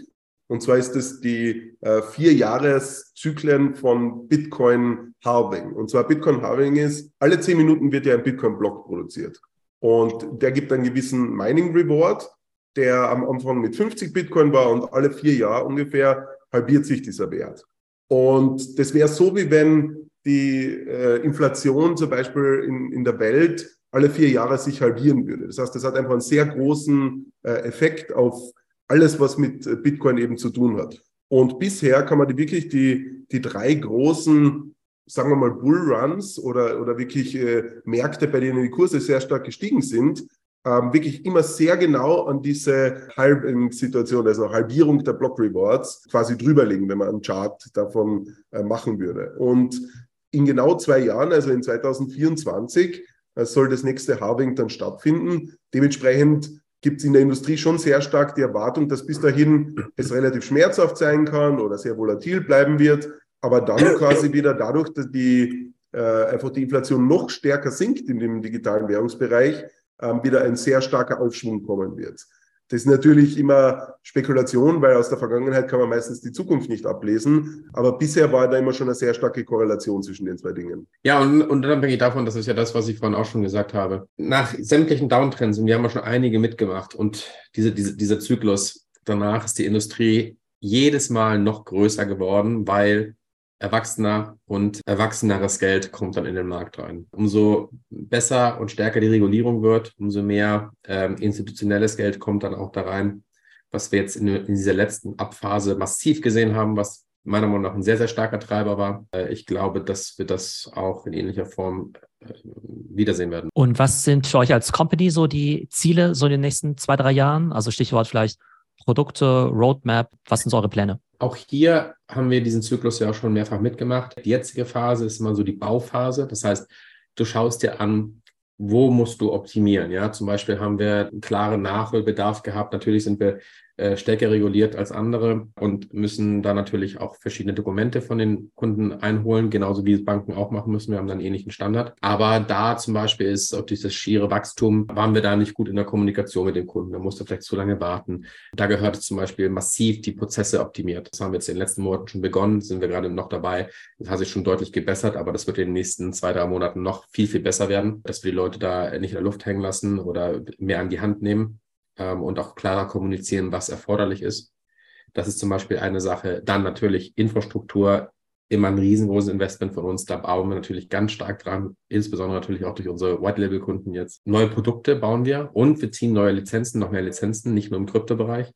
Und zwar ist es die äh, vier Jahreszyklen von Bitcoin Halving. Und zwar Bitcoin Halving ist, alle zehn Minuten wird ja ein Bitcoin-Block produziert. Und der gibt einen gewissen Mining Reward, der am Anfang mit 50 Bitcoin war und alle vier Jahre ungefähr halbiert sich dieser Wert. Und das wäre so, wie wenn die äh, Inflation zum Beispiel in, in der Welt alle vier Jahre sich halbieren würde. Das heißt, das hat einfach einen sehr großen äh, Effekt auf alles, was mit Bitcoin eben zu tun hat. Und bisher kann man die wirklich die, die drei großen, sagen wir mal, Bullruns oder, oder wirklich äh, Märkte, bei denen die Kurse sehr stark gestiegen sind, ähm, wirklich immer sehr genau an diese Halbing-Situation, also Halbierung der Block Rewards quasi drüberlegen, wenn man einen Chart davon äh, machen würde. Und in genau zwei Jahren, also in 2024, äh, soll das nächste Halving dann stattfinden. Dementsprechend gibt es in der Industrie schon sehr stark die Erwartung, dass bis dahin es relativ schmerzhaft sein kann oder sehr volatil bleiben wird, aber dann <coughs> quasi wieder dadurch, dass die äh, einfach die Inflation noch stärker sinkt in dem digitalen Währungsbereich, ähm, wieder ein sehr starker Aufschwung kommen wird. Das ist natürlich immer Spekulation, weil aus der Vergangenheit kann man meistens die Zukunft nicht ablesen. Aber bisher war da immer schon eine sehr starke Korrelation zwischen den zwei Dingen. Ja, und, und unabhängig davon, das ist ja das, was ich vorhin auch schon gesagt habe. Nach sämtlichen Downtrends, und wir haben ja schon einige mitgemacht, und diese, diese, dieser Zyklus danach ist die Industrie jedes Mal noch größer geworden, weil erwachsener und erwachseneres Geld kommt dann in den Markt rein. Umso besser und stärker die Regulierung wird, umso mehr ähm, institutionelles Geld kommt dann auch da rein, was wir jetzt in, in, dieser letzten Abphase massiv gesehen haben, was meiner Meinung nach ein sehr, sehr starker Treiber war. Äh, ich glaube, dass wir das auch in ähnlicher Form äh, wiedersehen werden. Und was sind für euch als Company so die Ziele so in den nächsten zwei, drei Jahren? Also Stichwort vielleicht Produkte, Roadmap, was sind so eure Pläne? Auch hier haben wir diesen Zyklus ja auch schon mehrfach mitgemacht. Die jetzige Phase ist immer so die Bauphase. Das heißt, du schaust dir an, wo musst du optimieren? Ja, zum Beispiel haben wir einen klaren Nachholbedarf gehabt. Natürlich sind wir äh, stärker reguliert als andere und müssen da natürlich auch verschiedene Dokumente von den Kunden einholen, genauso wie Banken auch machen müssen. Wir haben dann ähnlichen Standard. Aber da zum Beispiel ist auf dieses schiere Wachstum, waren wir da nicht gut in der Kommunikation mit dem Kunden. Da musste vielleicht zu lange warten. Da gehört zum Beispiel massiv die Prozesse optimiert. Das haben wir jetzt in den letzten Monaten schon begonnen, sind wir gerade noch dabei. Das hat sich schon deutlich gebessert, aber das wird in den nächsten zwei, drei Monaten noch viel, viel besser werden, dass wir die Leute da nicht in der Luft hängen lassen oder mehr an die Hand nehmen ähm, und auch klarer kommunizieren, was erforderlich ist. Das ist zum Beispiel eine Sache. Dann natürlich Infrastruktur, immer ein riesengroßes Investment von uns. Da bauen wir natürlich ganz stark dran, insbesondere natürlich auch durch unsere White-Label-Kunden jetzt. Neue Produkte bauen wir und wir ziehen neue Lizenzen, noch mehr Lizenzen, nicht nur im Kryptobereich,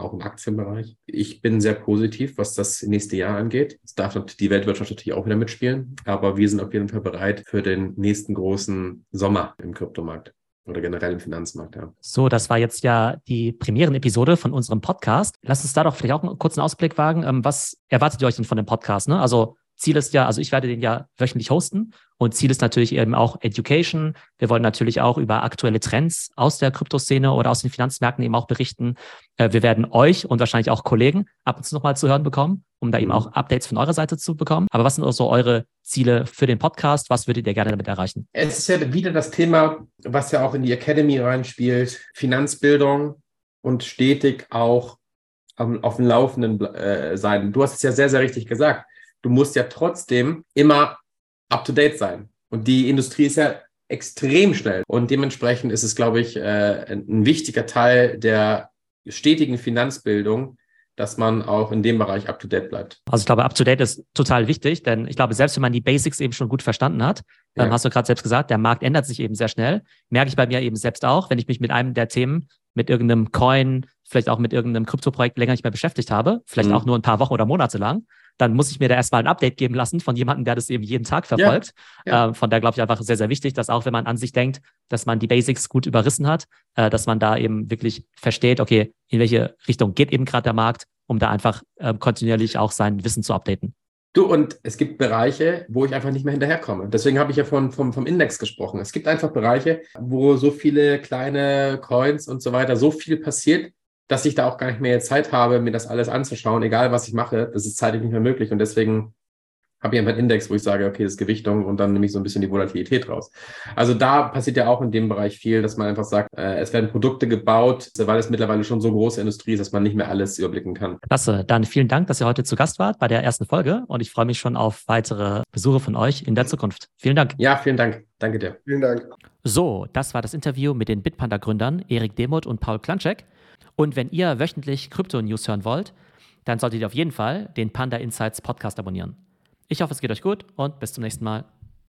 auch im Aktienbereich. Ich bin sehr positiv, was das nächste Jahr angeht. Es darf die Weltwirtschaft natürlich auch wieder mitspielen, aber wir sind auf jeden Fall bereit für den nächsten großen Sommer im Kryptomarkt oder generell im Finanzmarkt, ja. So, das war jetzt ja die Premieren-Episode von unserem Podcast. Lass uns da doch vielleicht auch einen kurzen Ausblick wagen. Ähm, was erwartet ihr euch denn von dem Podcast? Ne? Also Ziel ist ja, also ich werde den ja wöchentlich hosten und Ziel ist natürlich eben auch Education. Wir wollen natürlich auch über aktuelle Trends aus der Kryptoszene oder aus den Finanzmärkten eben auch berichten. Äh, wir werden euch und wahrscheinlich auch Kollegen ab und zu nochmal zu hören bekommen, um da eben mhm. auch Updates von eurer Seite zu bekommen. Aber was sind also eure Ziele für den Podcast? Was würdet ihr gerne damit erreichen? Es ist ja wieder das Thema, was ja auch in die Academy reinspielt, Finanzbildung und stetig auch auf dem Laufenden äh, sein. Du hast es ja sehr, sehr richtig gesagt du musst ja trotzdem immer up-to-date sein. Und die Industrie ist ja extrem schnell. Und dementsprechend ist es, glaube ich, äh, ein wichtiger Teil der stetigen Finanzbildung, dass man auch in dem Bereich up-to-date bleibt. Also ich glaube, up-to-date ist total wichtig, denn ich glaube, selbst wenn man die Basics eben schon gut verstanden hat, ja. ähm, hast du gerade selbst gesagt, der Markt ändert sich eben sehr schnell. Merke ich bei mir eben selbst auch, wenn ich mich mit einem der Themen, mit irgendeinem Coin, vielleicht auch mit irgendeinem Kryptoprojekt länger nicht mehr beschäftigt habe, vielleicht mhm. auch nur ein paar Wochen oder Monate lang, dann muss ich mir da erstmal ein Update geben lassen von jemandem, der das eben jeden Tag verfolgt. Ja, ja. Äh, von daher glaube ich einfach sehr, sehr wichtig, dass auch wenn man an sich denkt, dass man die Basics gut überrissen hat, äh, dass man da eben wirklich versteht, okay, in welche Richtung geht eben gerade der Markt um da einfach äh, kontinuierlich auch sein Wissen zu updaten. Du, und es gibt Bereiche, wo ich einfach nicht mehr hinterherkomme. Deswegen habe ich ja von, vom, vom Index gesprochen. Es gibt einfach Bereiche, wo so viele kleine Coins und so weiter, so viel passiert, dass ich da auch gar nicht mehr Zeit habe, mir das alles anzuschauen, egal was ich mache. Das ist zeitlich nicht mehr möglich. Und deswegen habe ich einfach einen Index, wo ich sage, okay, das ist Gewichtung und dann nehme ich so ein bisschen die Volatilität raus. Also da passiert ja auch in dem Bereich viel, dass man einfach sagt, äh, es werden Produkte gebaut, weil es mittlerweile schon so große Industrie ist, dass man nicht mehr alles überblicken kann. Klasse. Dann vielen Dank, dass ihr heute zu Gast wart bei der ersten Folge und ich freue mich schon auf weitere Besuche von euch in der Zukunft. Vielen Dank. Ja, vielen Dank. Danke dir. Vielen Dank. So, das war das Interview mit den Bitpanda-Gründern Erik Demuth und Paul Klanczek. Und wenn ihr wöchentlich Krypto-News hören wollt, dann solltet ihr auf jeden Fall den Panda Insights Podcast abonnieren. Ich hoffe, es geht euch gut und bis zum nächsten Mal.